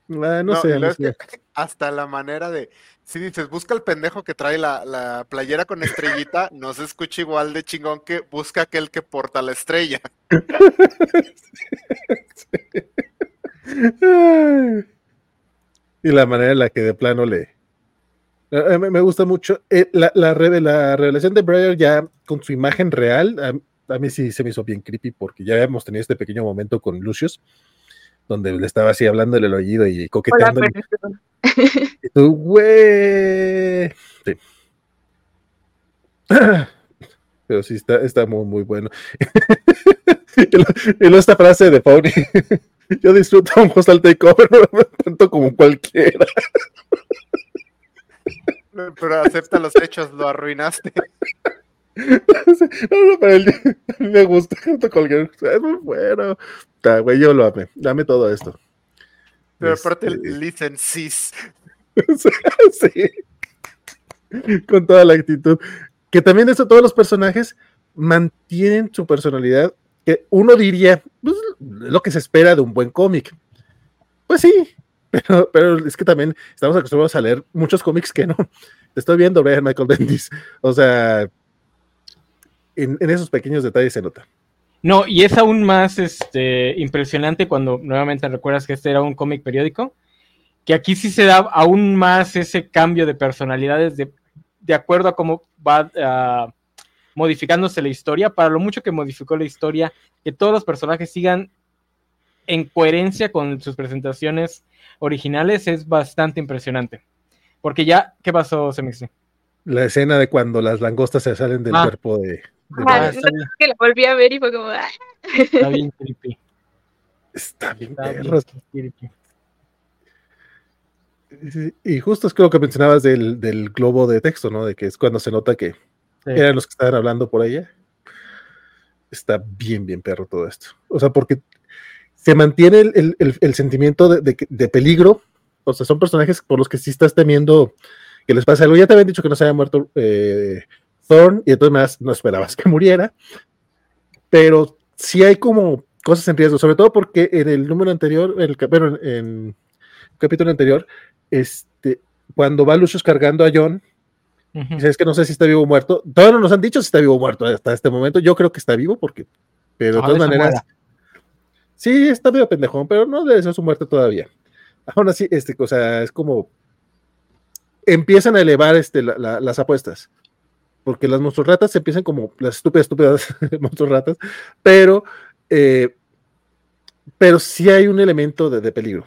Ah, no, No, sé, es que hasta la manera de. Si dices, busca el pendejo que trae la, la playera con estrellita, no se escucha igual de chingón que busca aquel que porta la estrella. Y la manera en la que de plano le. me gusta mucho. eh, la, la, la revelación de Briar ya con su imagen real, a, a mí sí se me hizo bien creepy porque ya hemos tenido este pequeño momento con Lucius, donde le estaba así hablando el oído y Hola, coqueteando. perdón. Y tú, güey. Sí. Pero sí, está, está muy, muy bueno. y, luego esta frase de Pony. Yo disfruto un hostal takeover, tanto como cualquiera. Pero acepta los hechos, lo arruinaste. No, no, pero el- a mí me gusta tanto cualquier. Es muy bueno. Güey, yo lo amé. Dame todo esto. Pero aparte, Este, listen, sis. sí. Con toda la actitud. Que también eso, todos los personajes mantienen su personalidad. Que uno diría, pues, lo que se espera de un buen cómic. Pues sí, pero, pero es que también estamos acostumbrados a leer muchos cómics que no. Estoy viendo, Brian Michael Bendis. O sea, en, en esos pequeños detalles se nota. No, y es aún más este, impresionante cuando nuevamente recuerdas que este era un cómic periódico, que aquí sí se da aún más ese cambio de personalidades de, de acuerdo a cómo va ah, modificándose la historia, para lo mucho que modificó la historia, que todos los personajes sigan en coherencia con sus presentaciones originales es bastante impresionante. Porque ya, ¿qué pasó, Semixi? La escena de cuando las langostas se salen del Ah. cuerpo de. Que la volví a ver y fue como, "Ah". está bien creepy. Está bien, Está bien perro. creepy. Y justo es que lo que mencionabas del, del globo de texto, ¿no? De que es cuando se nota que Sí. eran los que estaban hablando por allá. está bien, bien perro todo esto. O sea, porque se mantiene el, el, el, sentimiento de, de, de, peligro. O sea, son personajes por los que sí estás temiendo que les pase algo. Ya te habían dicho que no se había muerto eh, Thorn y todas maneras no esperabas que muriera. Pero sí hay como cosas en riesgo, sobre todo porque en el número anterior, en el, bueno, en el capítulo anterior, este, cuando va Lucius cargando a John, uh -huh. es que no sé si está vivo o muerto. Todavía no nos han dicho si está vivo o muerto hasta este momento. Yo creo que está vivo porque, pero de todas maneras, sí, está medio pendejón, pero no debe ser su muerte todavía. Aún así, este, o sea, es como empiezan a elevar este, la, la, las apuestas. Porque las monstruoratas se empiezan como las estúpidas, estúpidas monstruoratas, pero, eh, pero sí hay un elemento de, de peligro. O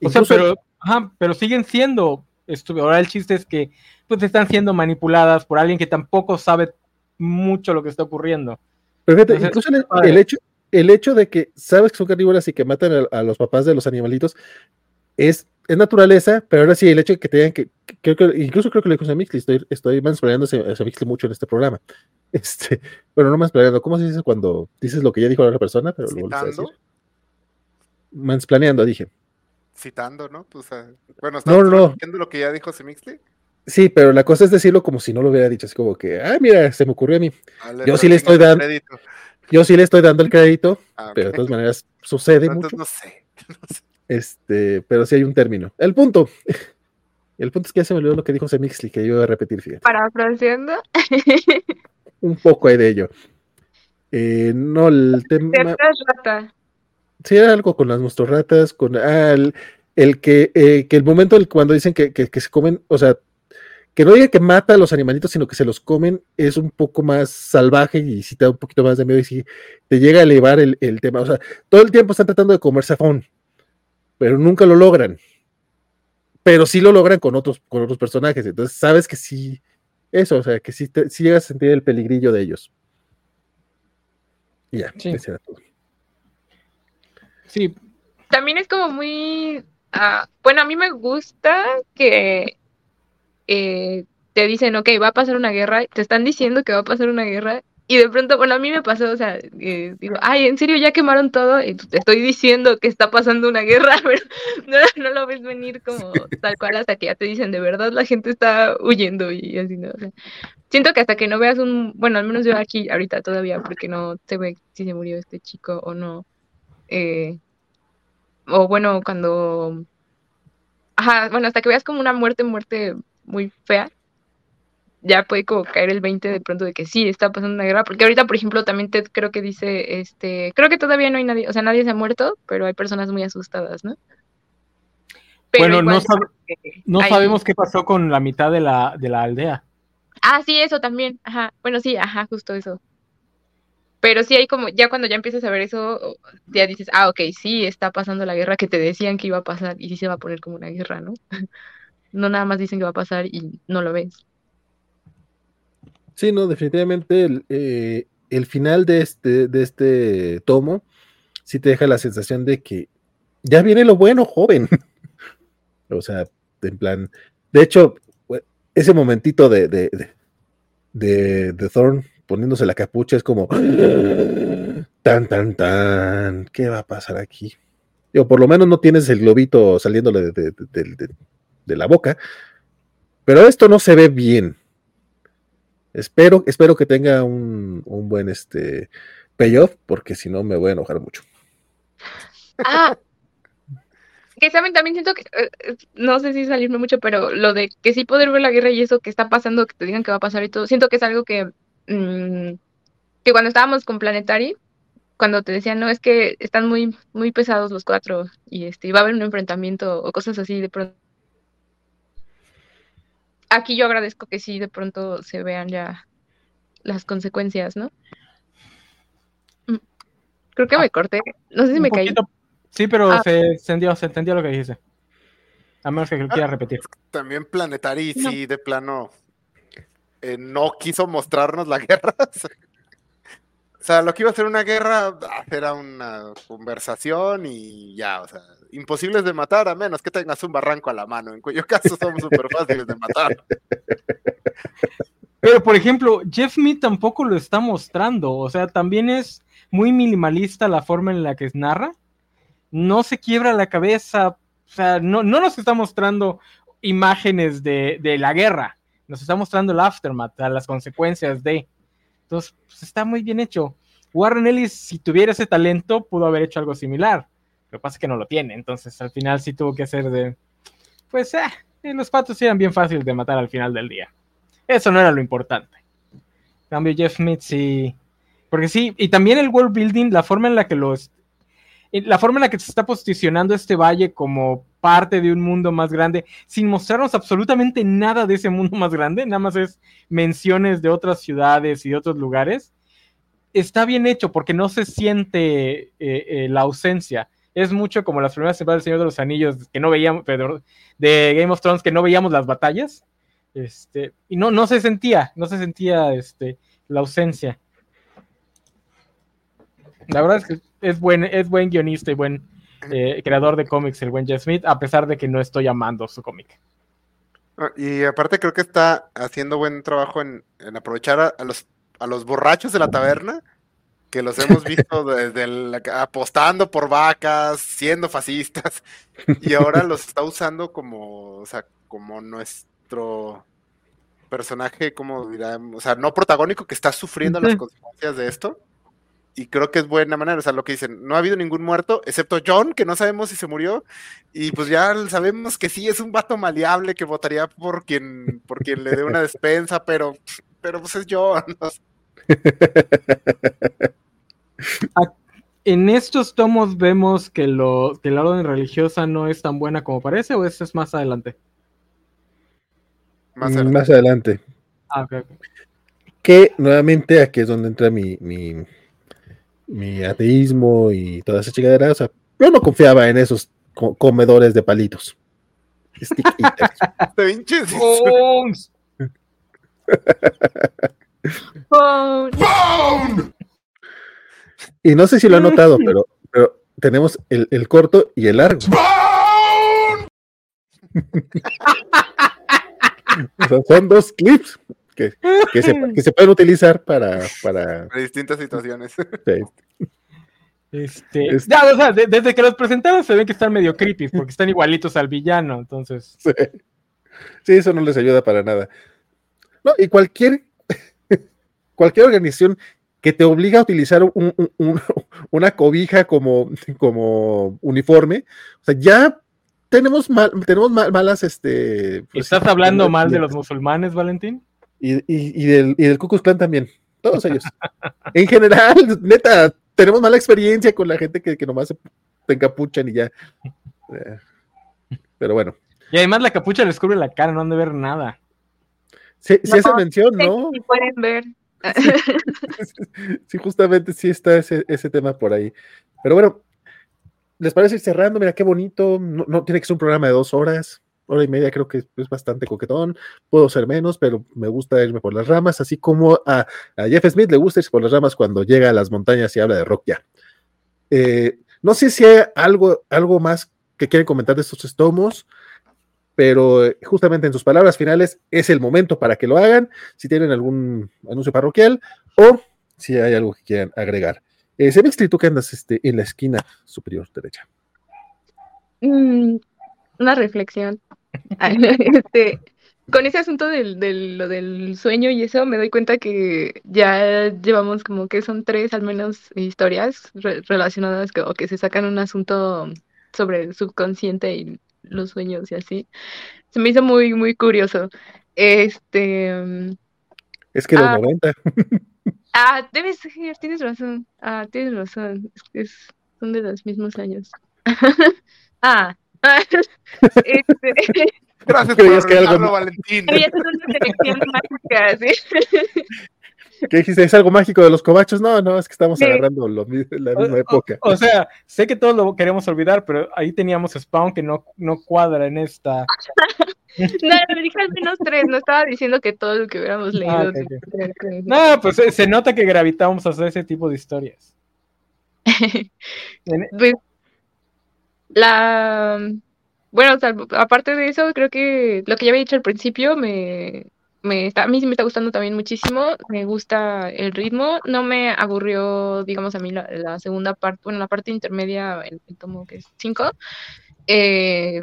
Incluso, sea, pero, ajá, pero siguen siendo estúpidas. Ahora el chiste es que pues están siendo manipuladas por alguien que tampoco sabe mucho lo que está ocurriendo. Pero fíjate, Entonces, incluso el, el, hecho, el hecho de que sabes que son carnívoras y que matan a, a los papás de los animalitos es es naturaleza, pero ahora sí, el hecho de que tengan que, creo que incluso creo que lo dijo Mixley, estoy, estoy mansplaneando a Mixley mucho en este programa. Este, bueno, no mansplaneando, ¿cómo se dice cuando dices lo que ya dijo la otra persona? Pero lo a decir? Mansplaneando, dije. Citando, ¿no? Pues, bueno, no, no. viendo lo que ya dijo Semixley? Sí, pero la cosa es decirlo como si no lo hubiera dicho, así como que, ah, mira, se me ocurrió a mí. Vale, yo sí le estoy dando, yo sí le estoy dando el crédito, ah, okay. pero de todas maneras sucede no, mucho. No sé, no sé. Este, pero sí hay un término. El punto. El punto es que ya se me olvidó lo que dijo Semixli, que yo iba a repetir, fíjate. Parafraseando. un poco hay de ello. Eh, no, el tema. Rata. Sí, era algo con las monstruoratas, con ah, el, el que, eh, que el momento el, cuando dicen que, que, que, se comen, o sea, que no diga que mata a los animalitos, sino que se los comen, es un poco más salvaje y si te da un poquito más de miedo y si te llega a elevar el, el tema. O sea, todo el tiempo están tratando de comerse a Fon pero nunca lo logran. Pero sí lo logran con otros, con otros personajes. Entonces sabes que sí, eso, o sea, que sí, te, sí llegas a sentir el peligrillo de ellos. Y ya, sí. ese era todo. Sí. También es como muy. Uh, bueno, a mí me gusta que eh, te dicen, ok, va a pasar una guerra, te están diciendo que va a pasar una guerra y de pronto, bueno, a mí me pasó, o sea, eh, digo, ay, en serio, ya quemaron todo, y te estoy diciendo que está pasando una guerra, pero no, no, lo ves venir como tal cual hasta que ya te dicen, de verdad la gente está huyendo y así, ¿no? O sea, siento que hasta que no veas un, bueno, al menos yo aquí ahorita todavía, porque no se ve si se murió este chico o no, eh, o bueno, cuando, ajá, bueno, hasta que veas como una muerte, muerte muy fea, ya puede como caer el 20 de pronto de que sí, está pasando una guerra, porque ahorita, por ejemplo, también Ted creo que dice, este, creo que todavía no hay nadie, o sea, nadie se ha muerto, pero hay personas muy asustadas, ¿no? Pero bueno, no, sab no hay... sabemos qué pasó con la mitad de la, de la aldea. Ah, sí, eso también, ajá, bueno, sí, ajá, justo eso. Pero sí hay como, ya cuando ya empiezas a ver eso, ya dices, ah, ok, sí, está pasando la guerra que te decían que iba a pasar y sí se va a poner como una guerra, ¿no? No nada más dicen que va a pasar y no lo ves. Sí, no, definitivamente el, eh, el final de este, de este tomo sí te deja la sensación de que ya viene lo bueno, joven. o sea, en plan, de hecho, ese momentito de, de, de, Thorn poniéndose la capucha es como tan, tan, tan, ¿qué va a pasar aquí? Yo, por lo menos no tienes el globito saliéndole de, de, de la boca, pero esto no se ve bien. Espero, espero que tenga un, un buen este payoff, porque si no me voy a enojar mucho. Ah, que saben, también siento que, uh, no sé si salirme mucho, pero lo de que sí poder ver la guerra y eso que está pasando, que te digan que va a pasar y todo, siento que es algo que, mmm, que cuando estábamos con Planetary, cuando te decían, no, es que están muy, muy pesados los cuatro y este, va a haber un enfrentamiento o cosas así de pronto aquí yo agradezco que sí de pronto se vean ya las consecuencias, ¿no? Mm, creo que ah, me corté. No sé si me poquito, caí. Sí, pero ah. se, entendió, se entendió lo que dijiste. A menos que ah, quiera repetir. También Planetary, no. sí, de plano, eh, no quiso mostrarnos la guerra. O sea, lo que iba a ser una guerra era una conversación y ya, o sea, imposibles de matar a menos que tengas un barranco a la mano, en cuyo caso somos súper fáciles de matar. Pero, por ejemplo, Jeff Mead tampoco lo está mostrando. O sea, también es muy minimalista la forma en la que narra. No se quiebra la cabeza. O sea, no, no nos está mostrando imágenes de, de la guerra. Nos está mostrando el aftermath, las consecuencias de. Entonces, pues, está muy bien hecho. Warren Ellis, si tuviera ese talento, pudo haber hecho algo similar. Lo que pasa es que no lo tiene. Entonces, al final sí tuvo que hacer de. Pues, eh, los patos eran bien fáciles de matar al final del día. Eso no era lo importante. En cambio, Jeff Smith sí. Porque sí, y también el world building, la forma en la que los. La forma en la que se está posicionando este valle como parte de un mundo más grande, sin mostrarnos absolutamente nada de ese mundo más grande, nada más es menciones de otras ciudades y de otros lugares, está bien hecho porque no se siente eh, eh, la ausencia. Es mucho como las primeras temporadas del Señor de los Anillos, que no veíamos, de Game of Thrones, que no veíamos las batallas. Este, y no, no se sentía, no se sentía este, la ausencia. La verdad es que es buen, es buen guionista y buen eh, creador de cómics, el buen Jeff Smith, a pesar de que no estoy amando su cómic. Ah, Y aparte creo que está haciendo buen trabajo en, en aprovechar a, a los, a los borrachos de la taberna, que los hemos visto desde el- apostando por vacas, siendo fascistas, y ahora los está usando como, o sea, como nuestro personaje, como dirá, o sea, no protagónico que está sufriendo las consecuencias de esto. Y creo que es buena manera, o sea, lo que dicen, no ha habido ningún muerto, excepto John, que no sabemos si se murió, y pues ya sabemos que sí, es un vato maleable que votaría por quien, por quien le dé una despensa, pero, pero pues es John. ¿no? En estos tomos vemos que, lo, que la orden religiosa no es tan buena como parece, o eso es más adelante. Más Mm, adelante. más adelante. Ah, ok, ok. Que nuevamente aquí es donde entra mi, mi, mi ateísmo y toda esa chingadera. O sea, yo no confiaba en esos co- comedores de palitos. Stick eaters. Bones. Y no sé si lo han notado, pero, pero tenemos el, el corto y el largo. O sea, son dos clips que, que se, que se pueden utilizar para, para Para distintas situaciones. sí, Este, Es- ya, o sea, de- desde que los presentaron se ven que están medio creepy, porque están igualitos al villano, entonces. sí. Sí, eso no les ayuda para nada. No, y cualquier, cualquier organización que te obliga a utilizar un- un- un- una cobija como, como uniforme, o sea, ya tenemos, mal, tenemos mal- malas, este... pues, ¿Estás hablando malas mal de los musulmanes, Valentín? Y, y, y del, y del Ku Klux Klan también, todos ellos. en general, neta, tenemos mala experiencia con la gente que, que nomás se te encapuchan y ya. Eh, Pero bueno, Y además la capucha les cubre la cara, no han de ver nada. sí, sí No, hace mención, ¿no? Si pueden ver. Sí, justamente sí está ese, ese tema por ahí. Pero bueno, ¿les parece ir cerrando? Mira, qué bonito. No, no tiene que ser un programa de dos horas. Hora y media creo que es bastante coquetón. Puedo ser menos, pero me gusta irme por las ramas, así como a, a Jeff Smith le gusta irse por las ramas cuando llega a las montañas y habla de rock ya. Eh, no sé si hay algo, algo más que quieren comentar de estos tomos, pero eh, justamente en sus palabras finales es el momento para que lo hagan. Si tienen algún anuncio parroquial o si hay algo que quieran agregar. Eh, Semixtri, tú que andas este, en la esquina superior derecha. Mm, una reflexión. Este, con ese asunto del, del, lo del sueño y eso, me doy cuenta que ya llevamos como que son tres al menos historias re- relacionadas que, o que se sacan un asunto sobre el subconsciente y los sueños y así. Se me hizo muy, muy curioso. Este, Es que los Ah. 90. ah, debes tienes razón. Ah, tienes razón. Es, es- son de los mismos años. ah. Este, Gracias por que algo- Valentín. Pero ya son una selección mágica, ¿sí? ¿Qué dijiste? ¿Es algo mágico de los cobachos? No, no, es que estamos Sí. agarrando lo la misma o- época. o sea, sé que todos lo queremos olvidar, pero ahí teníamos Spawn que no, no cuadra en esta. No, le dije al menos tres, no estaba diciendo que todo lo que hubiéramos leído. Ah, eso. No, pues se, se nota que gravitamos hacia ese tipo de historias. Pues, la bueno, aparte de eso, creo que lo que ya había dicho al principio me, me está, a mí sí me está gustando también muchísimo, me gusta el ritmo, no me aburrió, digamos, a mí la, segunda parte, bueno, la parte intermedia, el, el tomo que es 5, eh,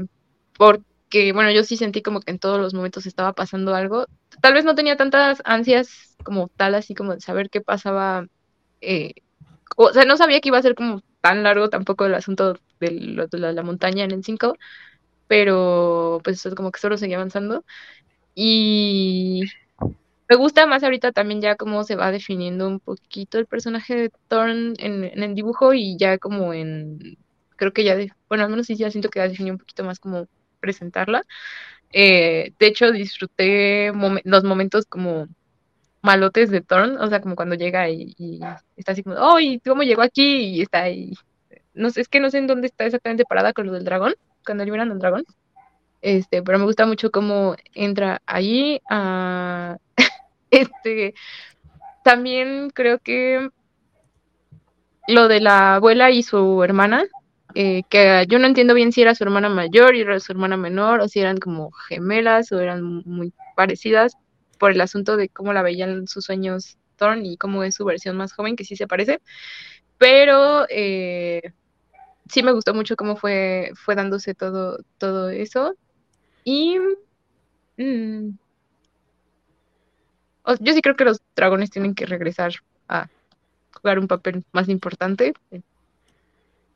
porque, bueno, yo sí sentí como que en todos los momentos estaba pasando algo, tal vez no tenía tantas ansias como tal, así como de saber qué pasaba, eh, o sea, no sabía que iba a ser como tan largo tampoco el asunto de, la, montaña en el 5, pero pues como que solo seguía avanzando. Y me gusta más ahorita también ya cómo se va definiendo un poquito el personaje de Thorn en, el dibujo y ya como en, creo que ya, de- bueno, al menos sí ya siento que ya definió un poquito más cómo presentarla. Eh, de hecho, disfruté los momentos como malotes de Thorn, o sea, como cuando llega y, está así como, oh, ¿y cómo llegó aquí? Y está ahí. No es que no sé en dónde está exactamente parada con lo del dragón, cuando liberan al dragón. Este, pero me gusta mucho cómo entra allí. ah, este, también creo que lo de la abuela y su hermana, eh, que yo no entiendo bien si era su hermana mayor y era su hermana menor, o si eran como gemelas o eran muy parecidas por el asunto de cómo la veían sus sueños Thorn y cómo es su versión más joven, que sí se parece. Pero eh, sí me gustó mucho cómo fue, fue dándose todo, todo eso. Y mm, yo sí creo que los dragones tienen que regresar a jugar un papel más importante.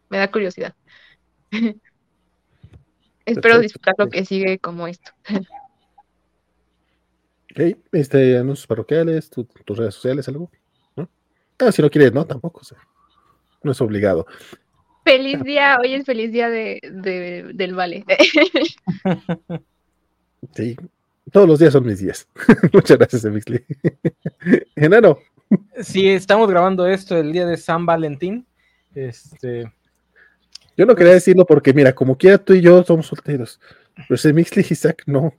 Me da curiosidad. Espero disfrutar lo que sigue como esto. Ok, este, anuncios parroquiales, tu- tus redes sociales, algo. ¿No? Ah, si no quieres, no, tampoco. o sea, no es obligado. Feliz día, hoy es feliz día de, de- del vale. Sí, todos los días son mis días. Muchas gracias, Mixley. Enano, Sí, estamos grabando esto el día de San Valentín. Este, yo no quería decirlo porque, mira, como quiera tú y yo somos solteros. Pero ese Mixley y Isaac no.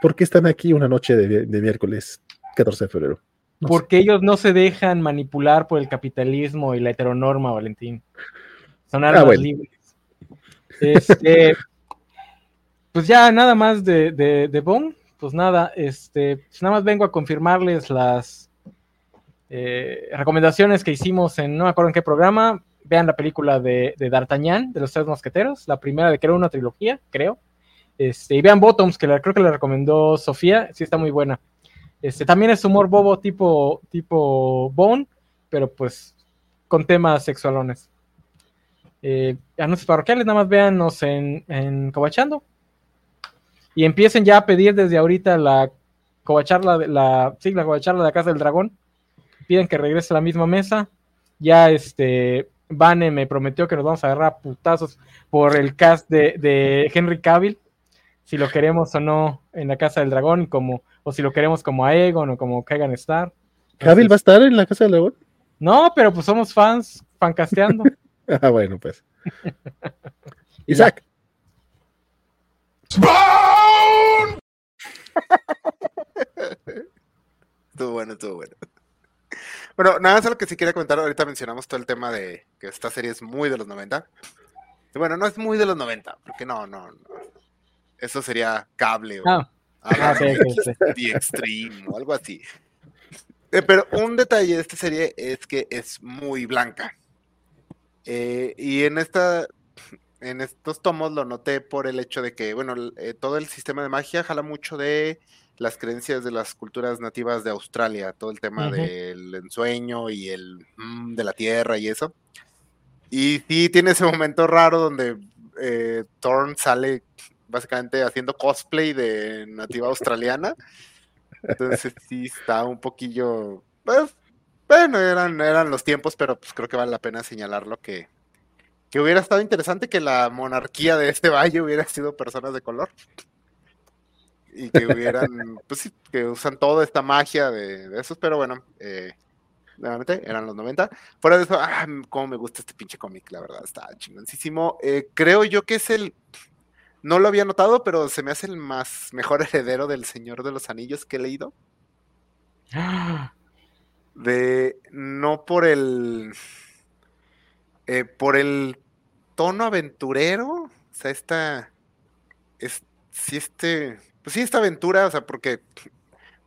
¿Por qué están aquí una noche de, de miércoles 14 de febrero? No sé. porque ellos no se dejan manipular por el capitalismo y la heteronorma, Valentín. Son armas bueno. libres. Este, pues ya nada más de, de, de Bone. Pues nada, este, pues nada más vengo a confirmarles las eh, recomendaciones que hicimos en no me acuerdo en qué programa. Vean la película de, de D'Artagnan, de los tres mosqueteros, la primera de que era una trilogía, creo. Este, y vean Bottoms, que la- creo que la recomendó Sofía, sí está muy buena. Este, también es humor bobo tipo, tipo Bone, pero pues con temas sexualones. Eh, anuncios parroquiales, nada más véanos en, en Cobachando. Y empiecen ya a pedir desde ahorita la Cobacharla, de la, sí, la Cobacharla de la Casa del Dragón. Piden que regrese a la misma mesa. Ya este, Vane me prometió que nos vamos a agarrar a putazos por el cast de, de Henry Cavill. Si lo queremos o no en la Casa del Dragón, como, o si lo queremos como Aegon o como Kagan Star. ¿Javier va a estar en la casa del dragón? No, pero pues somos fans, fancasteando. Ah, bueno, pues. Isaac, Estuvo bueno, estuvo bueno. Bueno, nada más lo que sí quería comentar, ahorita mencionamos todo el tema de que esta serie es muy de los 90. Y bueno, no es muy de los 90, porque no, no, no. Eso sería cable o Ah, algo ah, sí. The Extreme o algo así. Eh, pero un detalle de esta serie es que es muy blanca. Eh, y en esta, en estos tomos lo noté por el hecho de que, bueno, eh, todo el sistema de magia jala mucho de las creencias de las culturas nativas de Australia, todo el tema Ujú. del ensueño y el mm, de la tierra y eso. Y sí tiene ese momento raro donde eh, Thorn sale básicamente haciendo cosplay de nativa australiana. Entonces sí está un poquillo. Pues, bueno, eran, eran los tiempos, pero pues creo que vale la pena señalarlo que, que hubiera estado interesante que la monarquía de este valle hubiera sido personas de color. Y que hubieran, pues sí, que usan toda esta magia de, de esos, pero bueno, eh, nuevamente eran los 90. Fuera de eso, ah, cómo me gusta este pinche cómic, la verdad, está chingoncísimo. Eh, creo yo que es el, no lo había notado, pero se me hace el más mejor heredero del Señor de los Anillos que he leído. De no por el eh, por el tono aventurero. O sea, esta es sí este. Pues sí, esta aventura, o sea, porque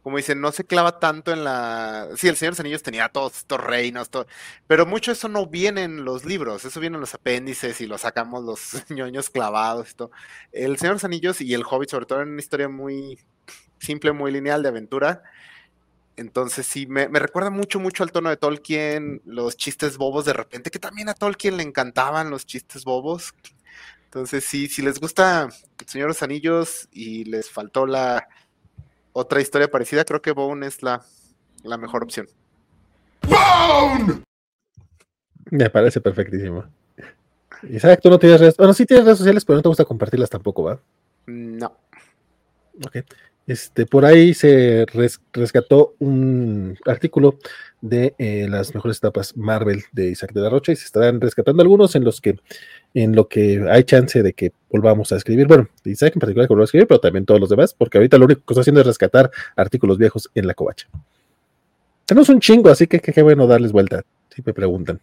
como dicen, no se clava tanto en la... Sí, el Señor de los Anillos tenía todos estos reinos, todo... pero mucho eso no viene en los libros, eso viene en los apéndices y lo sacamos los ñoños clavados y todo. El Señor de los Anillos y el Hobbit, sobre todo, en una historia muy simple, muy lineal de aventura. Entonces sí, me, me, recuerda mucho, mucho al tono de Tolkien, los chistes bobos de repente, que también a Tolkien le encantaban los chistes bobos. Entonces sí, si les gusta El Señor de los Anillos y les faltó la otra historia parecida, creo que Bone es la, la mejor opción. ¡Bone! Me parece perfectísimo. Isaac, tú no tienes redes. Bueno, sí tienes redes sociales, pero no te gusta compartirlas tampoco, ¿va? No. Ok. Este, por ahí se res, rescató un artículo de eh, las mejores etapas Marvel de Isaac de la Rocha y se estarán rescatando algunos en los que en lo que hay chance de que volvamos a escribir. Bueno, Isaac en particular que a escribir, pero también todos los demás, porque ahorita lo único que está haciendo es rescatar artículos viejos en la covacha. Tenemos un chingo, así que qué bueno darles vuelta, si me preguntan.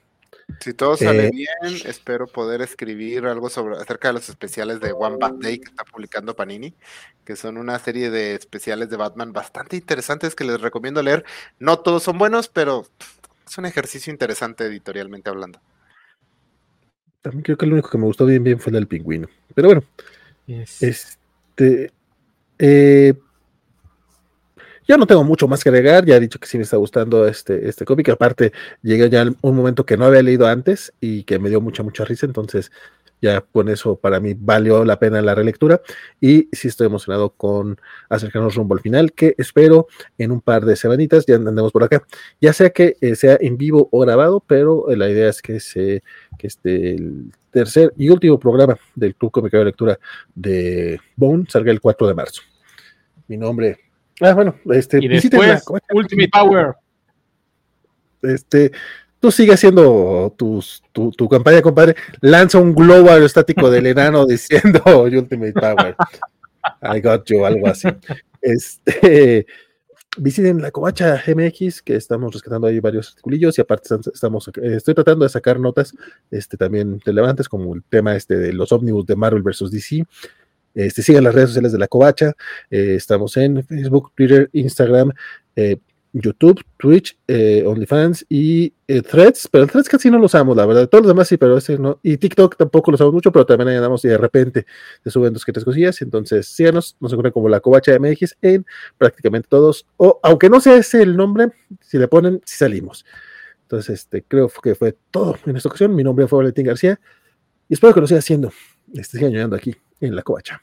Si todo sale eh, bien, espero poder escribir algo sobre acerca de los especiales de One Bad Day que está publicando Panini, que son una serie de especiales de Batman bastante interesantes que les recomiendo leer. No todos son buenos, pero es un ejercicio interesante editorialmente hablando. También creo que el único que me gustó bien bien fue el del pingüino. Pero bueno, yes. este eh, ya no tengo mucho más que agregar, ya he dicho que sí me está gustando este, este cómic, aparte llegué ya un momento que no había leído antes y que me dio mucha, mucha risa, entonces ya con eso para mí valió la pena la relectura y sí estoy emocionado con acercarnos rumbo al final, que espero en un par de semanitas ya andemos por acá, ya sea que eh, sea en vivo o grabado, pero la idea es que, se, que este, el tercer y último programa del Club Cómico de Lectura de Bone salga el 4 de marzo. Mi nombre Ah, bueno, este. Y después, Ultimate Power. Este, tú sigue haciendo tus, tu, tu, campaña, compadre. Lanza un globo aerostático del enano diciendo Ultimate Power. I got you, algo así. Este, visiten la Covacha MX, que estamos rescatando ahí varios articulillos y aparte estamos, eh, estoy tratando de sacar notas este, también relevantes, como el tema este de los ómnibus de Marvel versus DC. Este, sigan las redes sociales de la Covacha. Eh, estamos en Facebook, Twitter, Instagram, eh, YouTube, Twitch, eh, OnlyFans y Threads, pero Threads casi no lo usamos, la verdad. Todos los demás sí, pero ese no. Y TikTok tampoco lo usamos mucho, pero también ahí y de repente se suben dos que tres cosillas. Entonces, síganos, nos encuentran como la Covacha MX en prácticamente todos. O aunque no sea ese el nombre, si le ponen, si salimos. Entonces, este, creo que fue todo en esta ocasión. Mi nombre fue Valentín García y espero que lo siga haciendo. Este, sigan aquí en la Covacha.